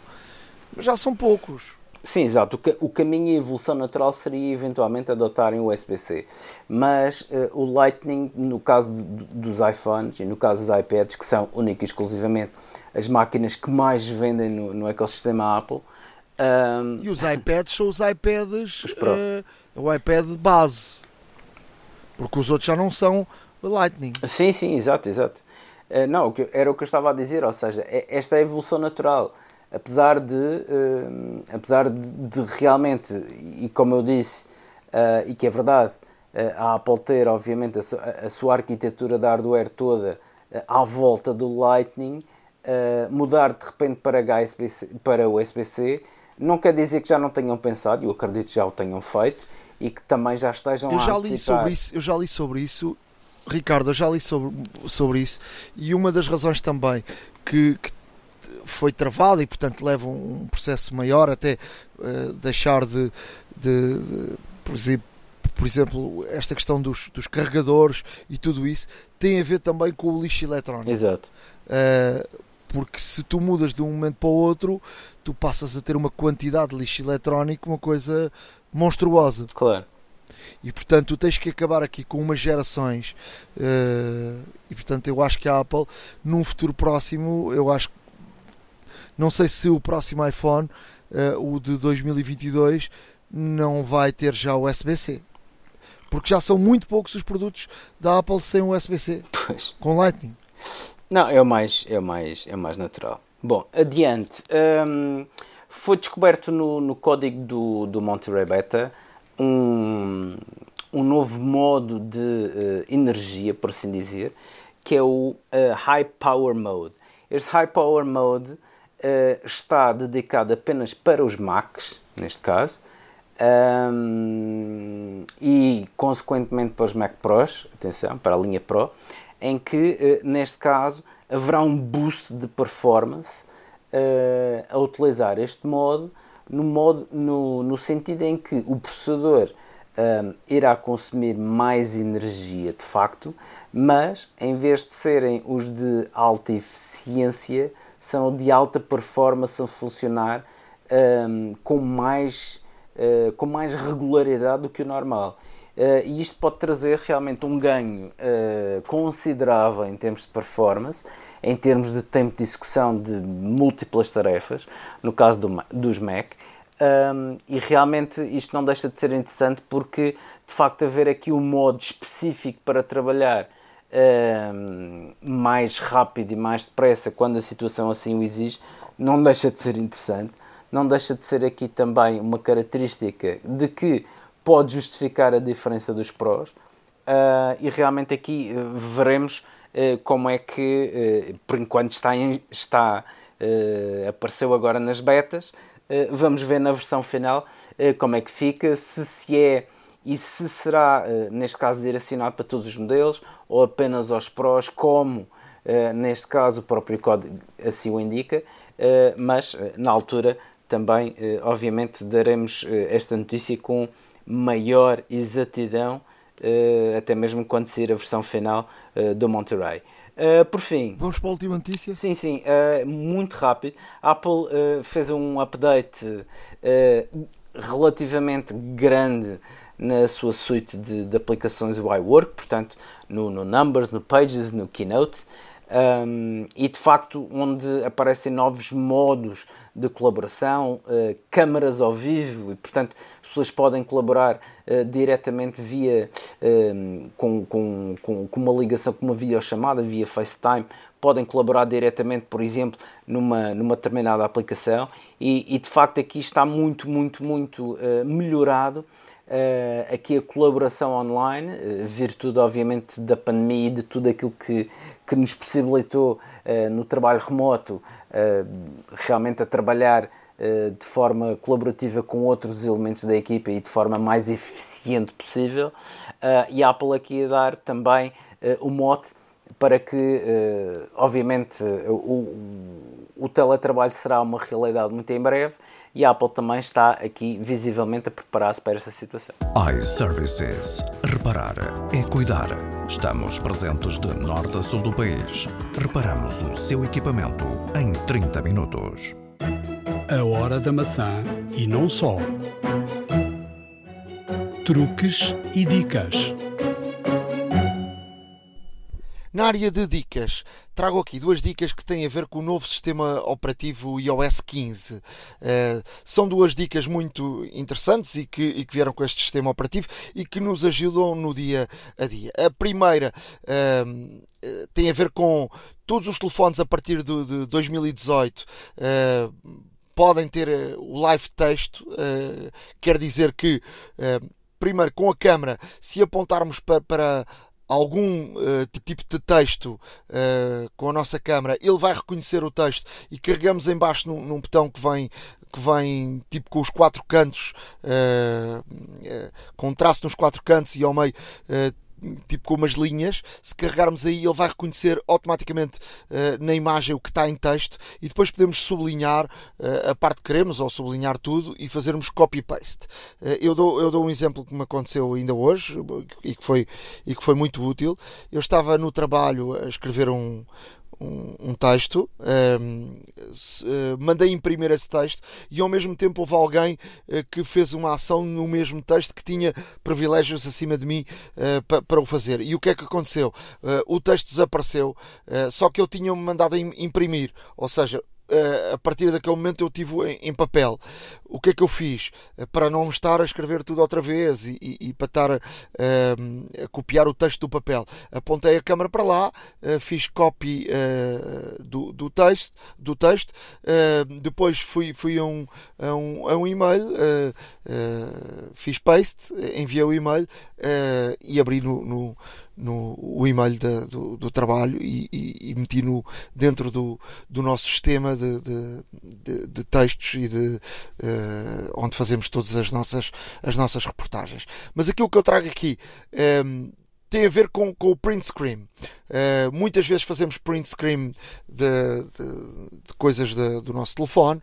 mas já são poucos. Sim, exato. O, caminho e a evolução natural seria eventualmente adotarem o USB-C. Mas uh, o Lightning, no caso de, dos iPhones e no caso dos iPads, que são única e exclusivamente as máquinas que mais vendem no, no ecossistema Apple. Um, e os iPads são os iPads, os uh, o iPad base. Porque os outros já não são Lightning. Sim, sim, exato, exato. Uh, não, era o que eu estava a dizer, ou seja, é, esta é a evolução natural apesar de, uh, apesar de, de, realmente, e como eu disse, uh, e que é verdade, a Apple ter, obviamente, a, a, sua arquitetura de hardware toda à volta do Lightning, mudar de repente para, para USB-C, não quer dizer que já não tenham pensado, eu acredito que já o tenham feito, e que também já estejam eu já a li sobre isso Eu já li sobre isso, Ricardo, eu já li sobre, sobre isso, e uma das razões também que, que foi travado e portanto leva um processo maior até uh, deixar de, de, de, por, exemplo, por exemplo, esta questão dos, dos carregadores e tudo isso tem a ver também com o lixo eletrónico. Exato. Uh, porque se tu mudas de um momento para o outro, tu passas a ter uma quantidade de lixo eletrónico, uma coisa monstruosa. Claro. E portanto, tu tens que acabar aqui com umas gerações. Uh, e portanto, eu acho que a Apple, num futuro próximo, eu acho não sei se o próximo iPhone, uh, o de 2022, não vai ter já o USB-C. Porque já são muito poucos os produtos da Apple sem o USB-C. Com Lightning. Não, é o mais, é o mais, é o mais natural. Bom, adiante. Um, foi descoberto no, no código do, do Monterey Beta um, um novo modo de uh, energia, por assim dizer, que é o uh, High Power Mode. Este High Power Mode uh, está dedicado apenas para os Macs, neste caso, um, e consequentemente para os Mac Pros, atenção, para a linha Pro, em que, uh, neste caso, haverá um boost de performance uh, a utilizar este modo, no, modo no, no sentido em que o processador irá consumir mais energia de facto, mas em vez de serem os de alta eficiência, são de alta performance a funcionar um, com, mais, uh, com mais regularidade do que o normal. Uh, e isto pode trazer realmente um ganho uh, considerável em termos de performance, em termos de tempo de execução de múltiplas tarefas, no caso do, dos Mac. Um, e realmente isto não deixa de ser interessante porque, de facto, haver aqui um modo específico para trabalhar uh, mais rápido e mais depressa quando a situação assim o exige, não deixa de ser interessante. Não deixa de ser aqui também uma característica de que pode justificar a diferença dos prós. Uh, e realmente aqui uh, veremos uh, como é que, por enquanto, está, em, está apareceu agora nas betas. vamos ver na versão final como é que fica, se se é e se será, eh, neste caso, direcionado para todos os modelos ou apenas aos prós, como eh, neste caso o próprio código assim o indica, eh, mas na altura também, obviamente, daremos esta notícia com maior exatidão, até mesmo quando sair a versão final do Monterey. Uh, por fim. Vamos para a última notícia? Sim, sim, uh, muito rápido. A Apple uh, fez um update relativamente grande na sua suite de, de aplicações iWork, portanto, no, no, Numbers, no Pages, no Keynote, um, e de facto onde aparecem novos modos de colaboração, uh, câmaras ao vivo, e portanto as pessoas podem colaborar uh, diretamente via uh, com, com, com, com, uma ligação, com uma videochamada, via FaceTime, podem colaborar diretamente, por exemplo, numa, numa determinada aplicação, e, e de facto aqui está muito, muito, muito melhorado uh, aqui a colaboração online, uh, virtude obviamente da pandemia e de tudo aquilo que, que nos possibilitou uh, no trabalho remoto, realmente a trabalhar de forma colaborativa com outros elementos da equipa e de forma mais eficiente possível. e a Apple aqui a dar também o mote para que, obviamente, o, o teletrabalho será uma realidade muito em breve e a Apple também está aqui visivelmente a preparar-se para esta situação. iServices. Reparar é cuidar. Estamos presentes de norte a sul do país. Reparamos o seu equipamento em 30 minutos. A hora da maçã e não só. Truques e dicas. Na área de dicas, trago aqui duas dicas que têm a ver com o novo sistema operativo iOS 15. Uh, são duas dicas muito interessantes e que, e que, vieram com este sistema operativo e que nos ajudam no dia a dia. A primeira uh, tem a ver com todos os telefones a partir de, de 2018. Uh, podem ter o live texto, quer dizer que primeiro com a câmera, se apontarmos para, para algum uh, tipo de texto uh, com a nossa câmera, ele vai reconhecer o texto e carregamos em baixo num, num botão que vem que vem tipo com os quatro cantos, uh, com traço nos quatro cantos e ao meio tipo com umas linhas, se carregarmos aí ele vai reconhecer automaticamente uh, na imagem o que está em texto e depois podemos sublinhar uh, a parte que queremos ou sublinhar tudo e fazermos copy-paste. Uh, eu, dou, eu dou um exemplo que me aconteceu ainda hoje e que foi, e que foi muito útil. Eu estava no trabalho a escrever um, um, um texto, se, uh, mandei imprimir esse texto e ao mesmo tempo houve alguém uh, que fez uma ação no mesmo texto que tinha privilégios acima de mim uh, pa, para o fazer. E o que é que aconteceu? o texto desapareceu, só que eu tinha mandado imprimir, ou seja, a partir daquele momento eu tive em, papel. O que é que eu fiz? Para não estar a escrever tudo outra vez e, e, e para estar a, a, copiar o texto do papel. Apontei a câmera para lá, fiz copy do, do texto, do texto depois fui, fui a, um, a, um, a um e-mail, fiz paste, enviei o e-mail e abri no, no no o e-mail de, do, do, trabalho e, e, e, meti no, dentro do, do nosso sistema de, de, de textos e de uh, onde fazemos todas as nossas, as nossas reportagens. Mas aquilo que eu trago aqui um, ehm, tem a ver com, com o print screen. Uh, muitas vezes fazemos print screen de, de coisas do nosso telefone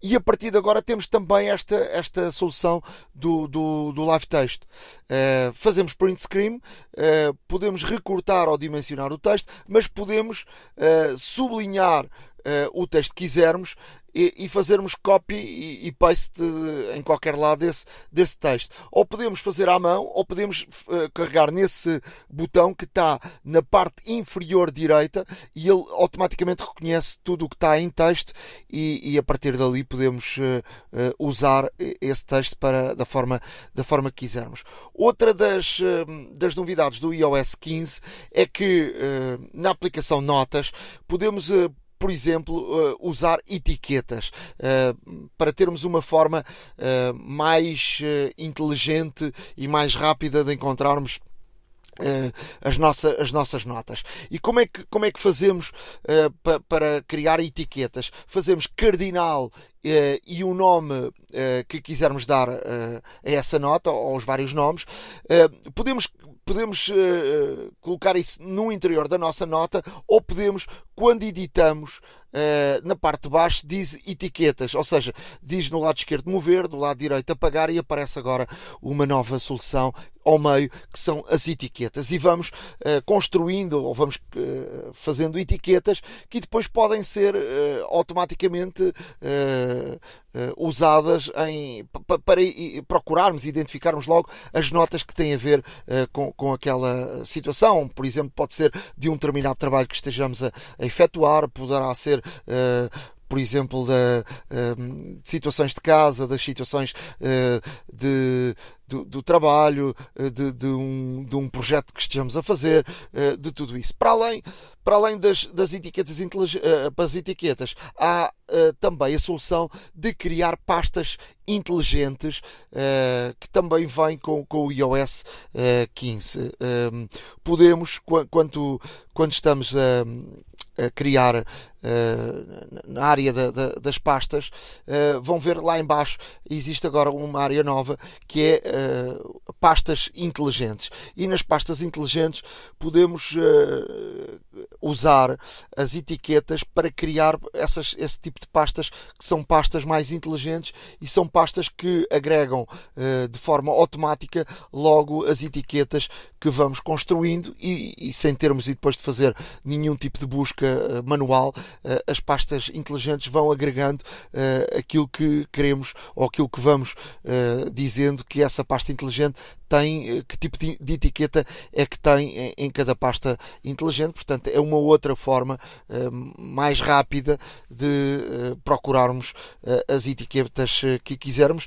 e a partir de agora temos também esta, esta solução do, do, do live texto. Uh, fazemos print screen, uh, podemos recortar ou dimensionar o texto, mas podemos sublinhar o texto que quisermos e, e fazermos copy e, e, paste em qualquer lado desse, desse texto. Ou podemos fazer à mão, ou podemos uh, carregar nesse botão que está na parte inferior direita e ele automaticamente reconhece tudo o que está em texto e, e a partir dali podemos uh, uh, usar esse texto para, da, forma, da forma que quisermos. Outra das, das novidades do iOS 15 é que na aplicação Notas podemos por exemplo, uh, usar etiquetas uh, para termos uma forma uh, mais inteligente e mais rápida de encontrarmos as, nossa, as nossas notas. E como é que, como é que fazemos uh, pa, para criar etiquetas? Fazemos cardinal uh, e o nome uh, que quisermos dar a essa nota, ou aos vários nomes. podemos podemos colocar isso no interior da nossa nota ou podemos, quando editamos, na parte de baixo diz etiquetas, ou seja, diz no lado esquerdo mover, do lado direito apagar e aparece agora uma nova solução ao meio que são as etiquetas e vamos uh, construindo ou vamos fazendo etiquetas que depois podem ser automaticamente usadas em, para procurarmos e identificarmos logo as notas que têm a ver com, com aquela situação. Por exemplo, pode ser de um determinado trabalho que estejamos a, a efetuar, poderá ser. Por exemplo, da, uh, de situações de casa, das situações uh, de, do, do trabalho, eh, de, de, um, de um projeto que estejamos a fazer, eh, de tudo isso. Para além, para além das, das etiquetas, das eh, etiquetas, há também a solução de criar pastas inteligentes que também vem com, com o iOS 15. podemos, quando, quando estamos a, a criar na área da, da, das pastas, vão ver lá embaixo existe agora uma área nova que é uh, pastas inteligentes. E nas pastas inteligentes podemos uh, usar as etiquetas para criar essas, esse tipo de pastas que são pastas mais inteligentes e são pastas que agregam uh, de forma automática logo as etiquetas que vamos construindo e, e, sem termos e depois de fazer nenhum tipo de busca manual, as pastas inteligentes vão agregando aquilo que queremos ou aquilo que vamos dizendo que essa pasta inteligente tem, que tipo de, etiqueta é que tem em, cada pasta inteligente. Portanto, é uma outra forma mais rápida de procurarmos as etiquetas que quisermos.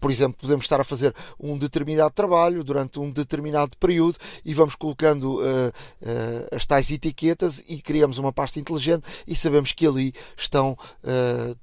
por exemplo, podemos estar a fazer um determinado trabalho durante um determinado período e vamos colocando as tais etiquetas e criamos uma pasta inteligente e sabemos que ali estão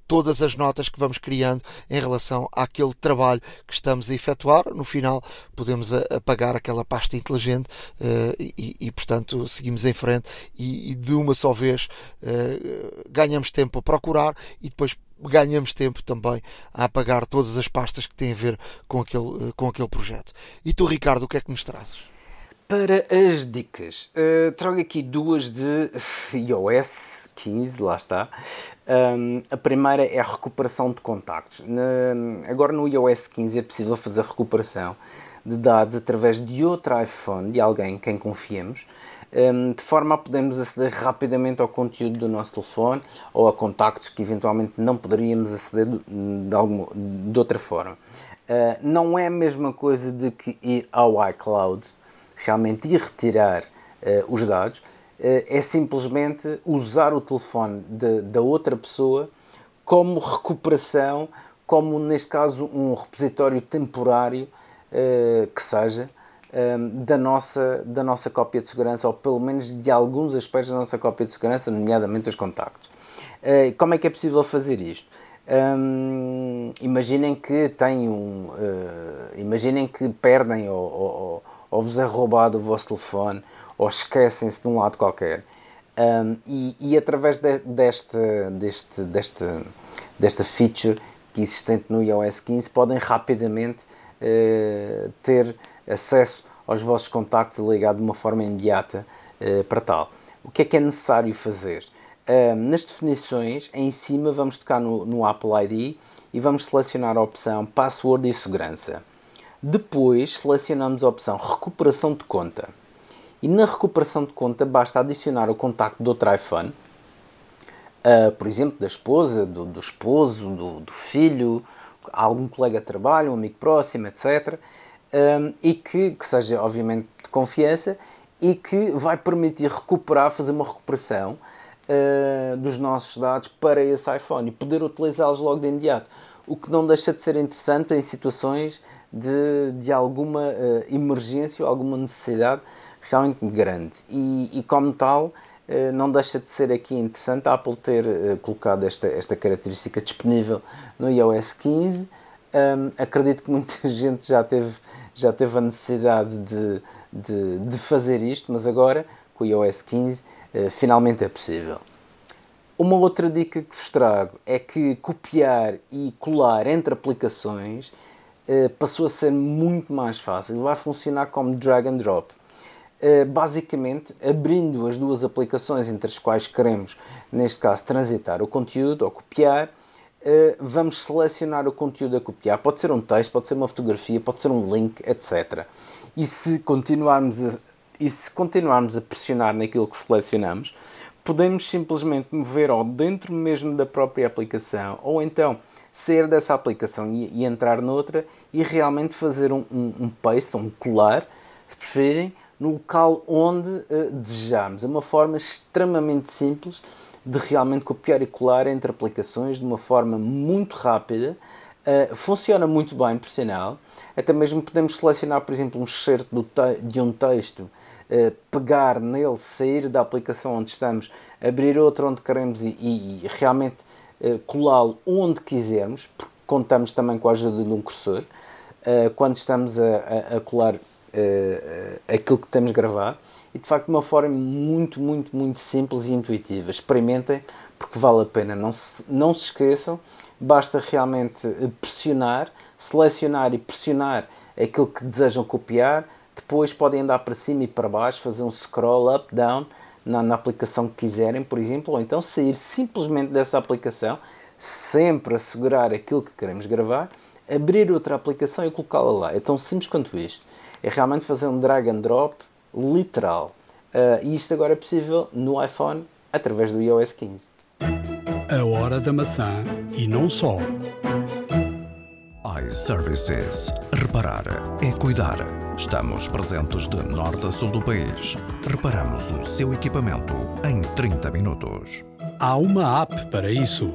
todas as notas que vamos criando em relação àquele trabalho que estamos a efetuar. No final, podemos apagar aquela pasta inteligente uh, e, e, portanto, seguimos em frente e, e de uma só vez uh, ganhamos tempo a procurar e depois ganhamos tempo também a apagar todas as pastas que têm a ver com aquele, com aquele projeto. E tu, Ricardo, o que é que nos trazes? Para as dicas, uh, trago aqui duas de iOS 15, lá está. Um, a primeira é a recuperação de contactos. Na, agora no iOS 15 é possível fazer recuperação de dados através de outro iPhone, de alguém em quem confiemos, um, de forma a podermos aceder rapidamente ao conteúdo do nosso telefone ou a contactos que eventualmente não poderíamos aceder de, alguma, de outra forma. Uh, não é a mesma coisa de que ir ao iCloud realmente ir retirar uh, os dados, é simplesmente usar o telefone de, da outra pessoa como recuperação, como neste caso um repositório temporário uh, que seja da, nossa, da nossa cópia de segurança, ou pelo menos de alguns aspectos da nossa cópia de segurança, nomeadamente os contactos. como é que é possível fazer isto? Um, imaginem que têm um, uh, imaginem que perdem ou, ou, ou vos é roubado o vosso telefone, ou esquecem-se de um lado qualquer. Um, e, e, através de, deste, deste, deste, desta feature que existente no iOS 15 podem rapidamente uh, ter acesso aos vossos contactos ligar de uma forma imediata uh, para tal. O que é que é necessário fazer? Nas definições, em cima vamos tocar no, no Apple ID e vamos selecionar a opção Password e Segurança. Depois selecionamos a opção Recuperação de conta. E na recuperação de conta basta adicionar o contacto do outro iPhone, uh, por exemplo, da esposa, do, do esposo, do, do, filho, algum colega de trabalho, um amigo próximo, etc. Um, e que, que seja, obviamente, de confiança e que vai permitir recuperar, fazer uma recuperação uh, dos nossos dados para esse iPhone e poder utilizá-los logo de imediato. O que não deixa de ser interessante em situações de, de alguma uh, emergência ou alguma necessidade realmente grande. E, e como tal, uh, não deixa de ser aqui interessante a Apple ter uh, colocado esta, esta característica disponível no iOS 15. Um, acredito que muita gente já teve, já teve a necessidade de, de, de fazer isto, mas agora, com o iOS 15, finalmente é possível. Uma outra dica que vos trago é que copiar e colar entre aplicações eh, passou a ser muito mais fácil. Vai funcionar como drag and drop. Uh, basicamente, abrindo as duas aplicações entre as quais queremos, neste caso, transitar o conteúdo ou copiar, uh, vamos selecionar o conteúdo a copiar. Pode ser um texto, pode ser uma fotografia, pode ser um link, etc. E se continuarmos a, e se continuarmos a pressionar naquilo que selecionamos, podemos simplesmente mover ao dentro mesmo da própria aplicação ou então sair dessa aplicação e, e entrar noutra e realmente fazer um, um, um paste, um colar, se preferirem, no local onde uh, desejamos. É uma forma extremamente simples de realmente copiar e colar entre aplicações de uma forma muito rápida. Uh, funciona muito bem, por sinal. Até mesmo podemos selecionar, por exemplo, um excerto de um texto, uh, pegar nele, sair da aplicação onde estamos, abrir outro onde queremos e, e, e realmente uh, colá-lo onde quisermos, porque contamos também com a ajuda de um cursor. Quando estamos a, a, a colar aquilo que temos gravado e de facto de uma forma muito, muito, muito simples e intuitiva. Experimentem porque vale a pena. Não se, não se esqueçam, basta realmente pressionar, selecionar e pressionar aquilo que desejam copiar. Depois podem andar para cima e para baixo, fazer um scroll up, down na, na aplicação que quiserem, por exemplo, ou então sair simplesmente dessa aplicação, sempre assegurar aquilo que queremos gravar abrir outra aplicação e colocá-la lá. É tão simples quanto isto. É realmente fazer um drag and drop literal. Uh, e isto agora é possível no iPhone através do iOS 15. A hora da maçã e não só iServices. Reparar é cuidar. Estamos presentes de norte a sul do país. Reparamos o seu equipamento em 30 minutos. Há uma app para isso.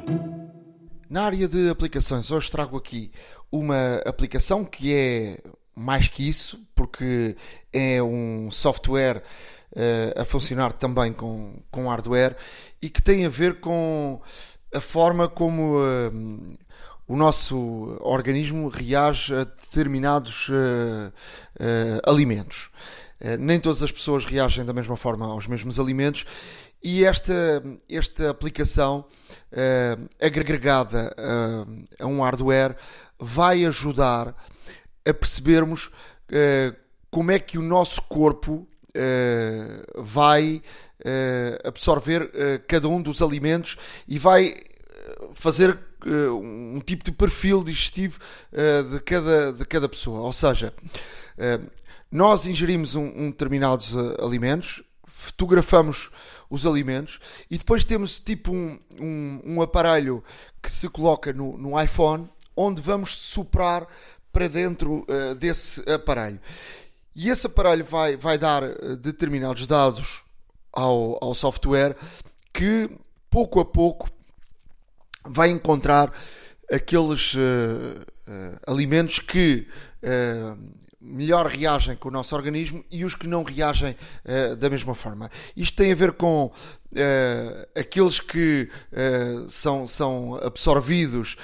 Na área de aplicações, hoje trago aqui uma aplicação que é mais que isso, porque é um software uh, a funcionar também com, com hardware e que tem a ver com a forma como uh, o nosso organismo reage a determinados uh, alimentos. nem todas as pessoas reagem da mesma forma aos mesmos alimentos e esta, esta aplicação agregada a um hardware vai ajudar a percebermos como é que o nosso corpo uh, vai uh, absorver uh, cada um dos alimentos e vai fazer um tipo de perfil digestivo de, cada, de cada pessoa. Ou seja, nós ingerimos um, um determinados alimentos, fotografamos os alimentos e depois temos tipo um, um, um aparelho que se coloca no, no, iPhone onde vamos soprar para dentro uh, desse aparelho. E esse aparelho vai, vai dar eh, determinados dados ao, ao software que pouco a pouco vai encontrar aqueles uh, uh, alimentos que uh, melhor reagem com o nosso organismo e os que não reagem da mesma forma. Isto tem a ver com aqueles que são, são absorvidos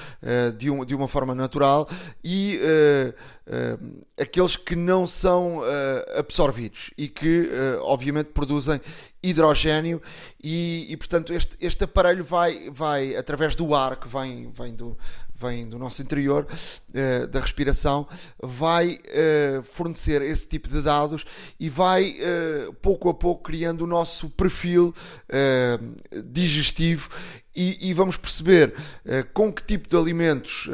de, um, de uma forma natural e uh, aqueles que não são uh, absorvidos e que, uh, obviamente, produzem hidrogênio e, e, portanto, este, este aparelho vai, vai, através do ar que vem, vem, do, vem do nosso interior, da respiração, vai fornecer esse tipo de dados e vai, pouco a pouco, criando o nosso perfil digestivo e, e, vamos perceber com que tipo de alimentos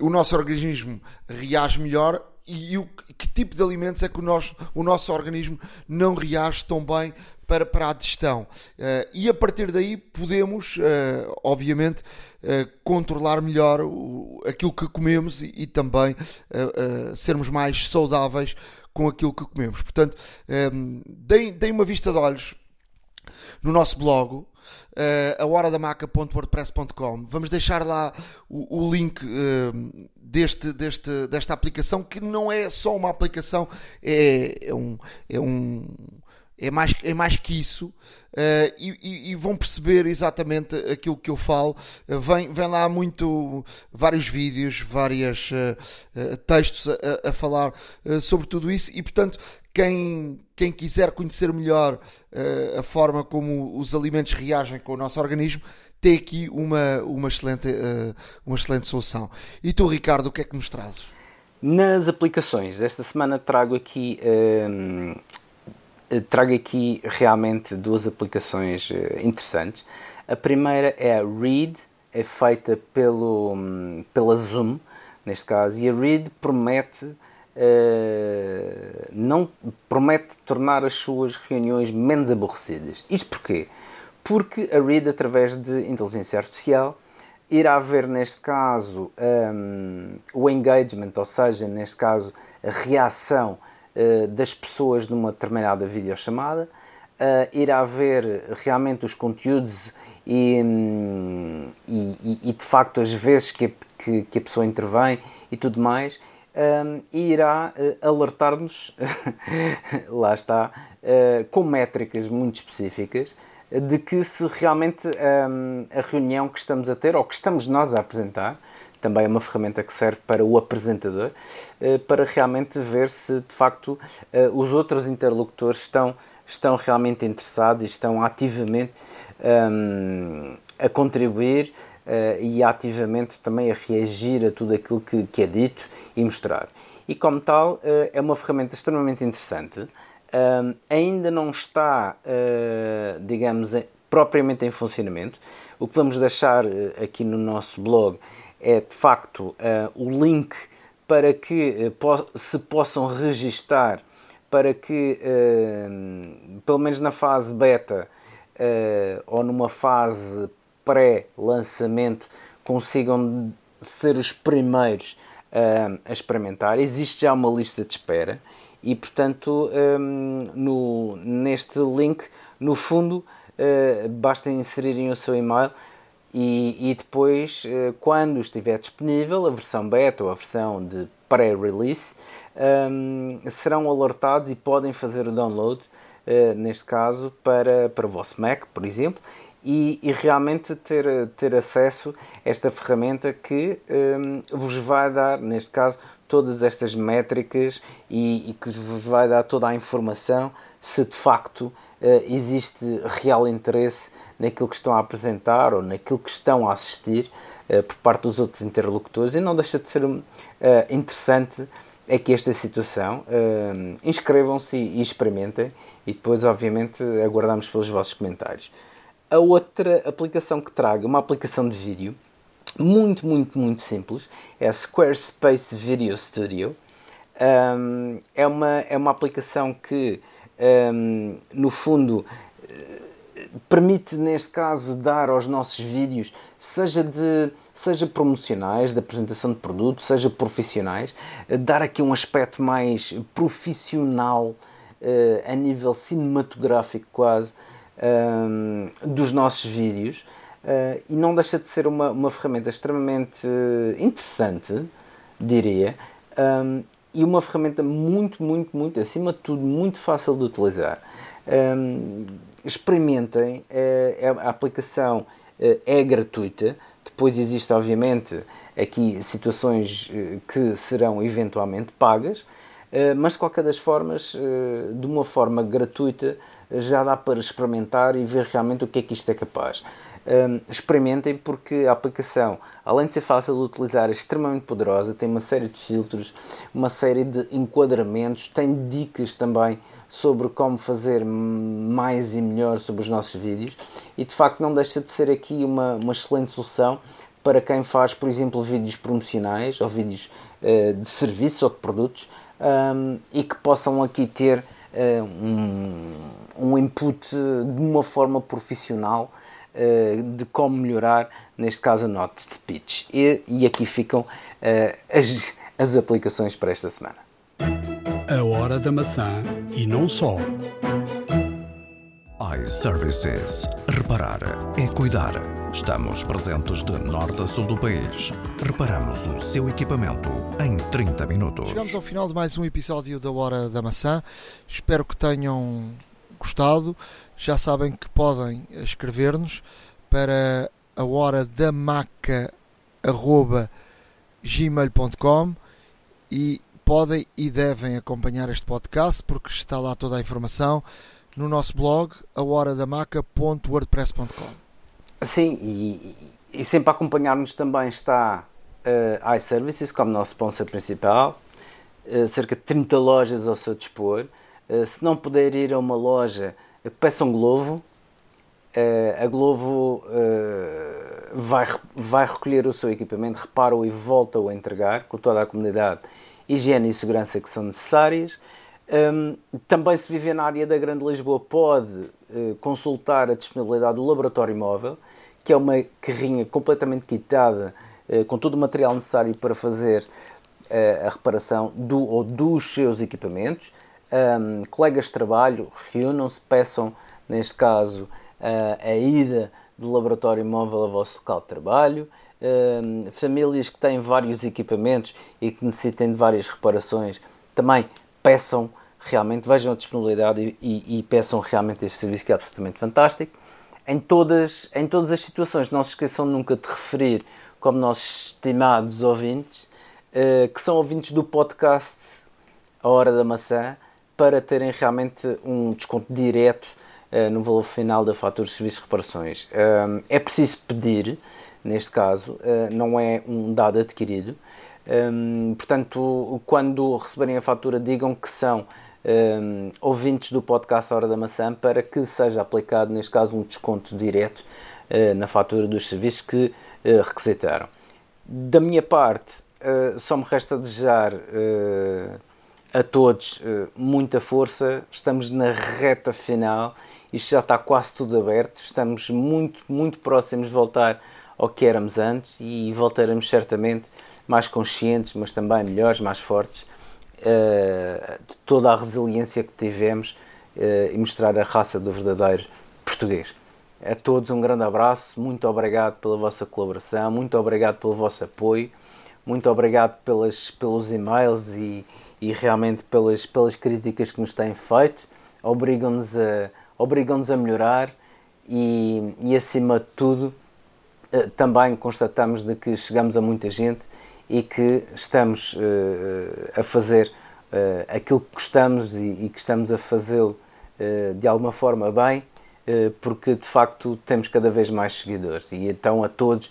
o nosso organismo reage melhor e o, que tipo de alimentos é que o nosso, o nosso organismo não reage tão bem para, para a digestão. e a partir daí podemos, obviamente, controlar melhor aquilo que comemos e, também sermos mais saudáveis com aquilo que comemos. Portanto, deem, deem uma vista de olhos no nosso blog uh, a horadamaca.wordpress.com. Vamos deixar lá o, o link uh, deste, deste, desta aplicação, que não é só uma aplicação, é, é um. É um é mais, é mais que isso uh, e, e, vão perceber exatamente aquilo que eu falo. Uh, vem, vem lá muito vários vídeos, vários uh, textos a, a falar sobre tudo isso e portanto quem, quem quiser conhecer melhor a forma como os alimentos reagem com o nosso organismo, tem aqui uma, uma, excelente, uma excelente solução. E tu, Ricardo, o que é que nos trazes? Nas aplicações, esta semana trago aqui, uh, trago aqui realmente duas aplicações interessantes. A primeira é a Read, é feita pelo, um, pela Zoom, neste caso, e a Read promete uh, não promete tornar as suas reuniões menos aborrecidas. Isto porquê? Porque a Read, através de inteligência artificial, irá ver neste caso um, o engagement, ou seja, neste caso a reação uh, das pessoas numa determinada videochamada, uh, irá ver realmente os conteúdos e, um, e, e, de facto as vezes que que, que a pessoa intervém e tudo mais, um, e irá uh, alertar-nos, lá está, com métricas muito específicas, de que se realmente um, a reunião que estamos a ter, ou que estamos nós a apresentar, também é uma ferramenta que serve para o apresentador, uh, para realmente ver se de facto os outros interlocutores estão, estão realmente interessados e estão ativamente um, a contribuir uh, e ativamente também a reagir a tudo aquilo que, que é dito e mostrar. E como tal, uh, é uma ferramenta extremamente interessante. Uh, ainda não está, digamos, propriamente em funcionamento. O que vamos deixar aqui no nosso blog é de facto o link para que se possam registar para que, pelo menos na fase beta ou numa fase pré-lançamento consigam ser os primeiros a experimentar. Existe já uma lista de espera e, portanto, no, neste link, no fundo, basta inserirem o seu e-mail e, e depois, uh, quando estiver disponível, a versão beta ou a versão de pré-release, um, serão alertados e podem fazer o download, uh, neste caso, para, para o vosso Mac, por exemplo, e, e, realmente ter, ter acesso a esta ferramenta que um, vos vai dar, neste caso, todas estas métricas e, e, que vos vai dar toda a informação se de facto uh, existe real interesse naquilo que estão a apresentar ou naquilo que estão a assistir uh, por parte dos outros interlocutores e não deixa de ser uh, interessante aqui esta situação. Inscrevam-se e, experimentem e depois, obviamente, aguardamos pelos vossos comentários. A outra aplicação que trago, uma aplicação de vídeo, muito, muito, muito simples, é a Squarespace Video Studio. Um, é, uma, é uma aplicação que, um, no fundo, permite, neste caso, dar aos nossos vídeos, seja, de, seja promocionais, de apresentação de produto, seja profissionais, eh, dar aqui um aspecto mais profissional, uh, a nível cinematográfico quase, um, dos nossos vídeos uh, e não deixa de ser uma, uma ferramenta extremamente interessante, diria, um, e uma ferramenta muito, muito, muito, acima de tudo, muito fácil de utilizar. Um, experimentem, uh, a aplicação uh, é gratuita, depois existe, obviamente, aqui situações que serão eventualmente pagas, mas de qualquer das formas, de uma forma gratuita, já dá para experimentar e ver realmente o que é que isto é capaz. Um, experimentem porque a aplicação, além de ser fácil de utilizar, é extremamente poderosa, tem uma série de filtros, uma série de enquadramentos, tem dicas também sobre como fazer mais e melhor sobre os nossos vídeos. E de facto não deixa de ser aqui uma, uma excelente solução para quem faz, por exemplo, vídeos promocionais ou vídeos uh, de serviços ou de produtos um, e que possam aqui ter uh, um, um input de uma forma profissional de como melhorar, neste caso, a Note de Speech. E, e aqui ficam uh, as, as aplicações para esta semana. A hora da maçã e não só iServices. Reparar é cuidar. Estamos presentes de norte a sul do país. Reparamos o seu equipamento em 30 minutos. Chegamos ao final de mais um episódio da Hora da Maçã. Espero que tenham gostado. Já sabem que podem escrever-nos para a hora da maca gmail.com e podem e devem acompanhar este podcast porque está lá toda a informação no nosso blog ahoradamaca.wordpress.com Sim, e, e sempre a acompanhar-nos também está uh, iServices como nosso sponsor principal, uh, cerca de 30 lojas ao seu dispor. Uh, se não puder ir a uma loja, peça um Glovo. a Glovo vai, vai recolher o seu equipamento, repara-o e volta-o a entregar com toda a comunidade, higiene e segurança que são necessárias. Um, também se viver na área da Grande Lisboa pode uh, consultar a disponibilidade do laboratório móvel, que é uma carrinha completamente quitada uh, com todo o material necessário para fazer uh, a reparação do ou dos seus equipamentos. Um, colegas de trabalho reúnam-se, peçam, neste caso, a ida do laboratório móvel ao vosso local de trabalho. Um, famílias que têm vários equipamentos e que necessitem de várias reparações também peçam realmente, vejam a disponibilidade e, e, e, peçam realmente este serviço que é absolutamente fantástico. Em todas, em todas as situações, não se esqueçam nunca de referir como nossos estimados ouvintes, uh, que são ouvintes do podcast A Hora da Maçã, para terem realmente um desconto direto uh, no valor final da fatura de serviços de reparações. Uh, é preciso pedir, neste caso, não é um dado adquirido, um, portanto, quando receberem a fatura, digam que são um, ouvintes do podcast Hora da Maçã para que seja aplicado, neste caso, um desconto direto uh, na fatura dos serviços que uh, requisitaram. Da minha parte, uh, só me resta desejar a todos muita força. Estamos na reta final, isto já está quase tudo aberto, estamos muito, muito próximos de voltar ao que éramos antes e voltaremos certamente mais conscientes, mas também melhores, mais fortes, uh, de toda a resiliência que tivemos uh, e mostrar a raça do verdadeiro português. A todos um grande abraço, muito obrigado pela vossa colaboração, muito obrigado pelo vosso apoio, muito obrigado pelas, pelos e-mails e, e realmente pelas, pelas críticas que nos têm feito, obrigam-nos a, obrigam a melhorar e, e acima de tudo eh, também constatamos de que chegamos a muita gente e que estamos uh, a fazer uh, aquilo que gostamos e, e que estamos a fazê-lo uh, de alguma forma bem, porque de facto temos cada vez mais seguidores. E então a todos,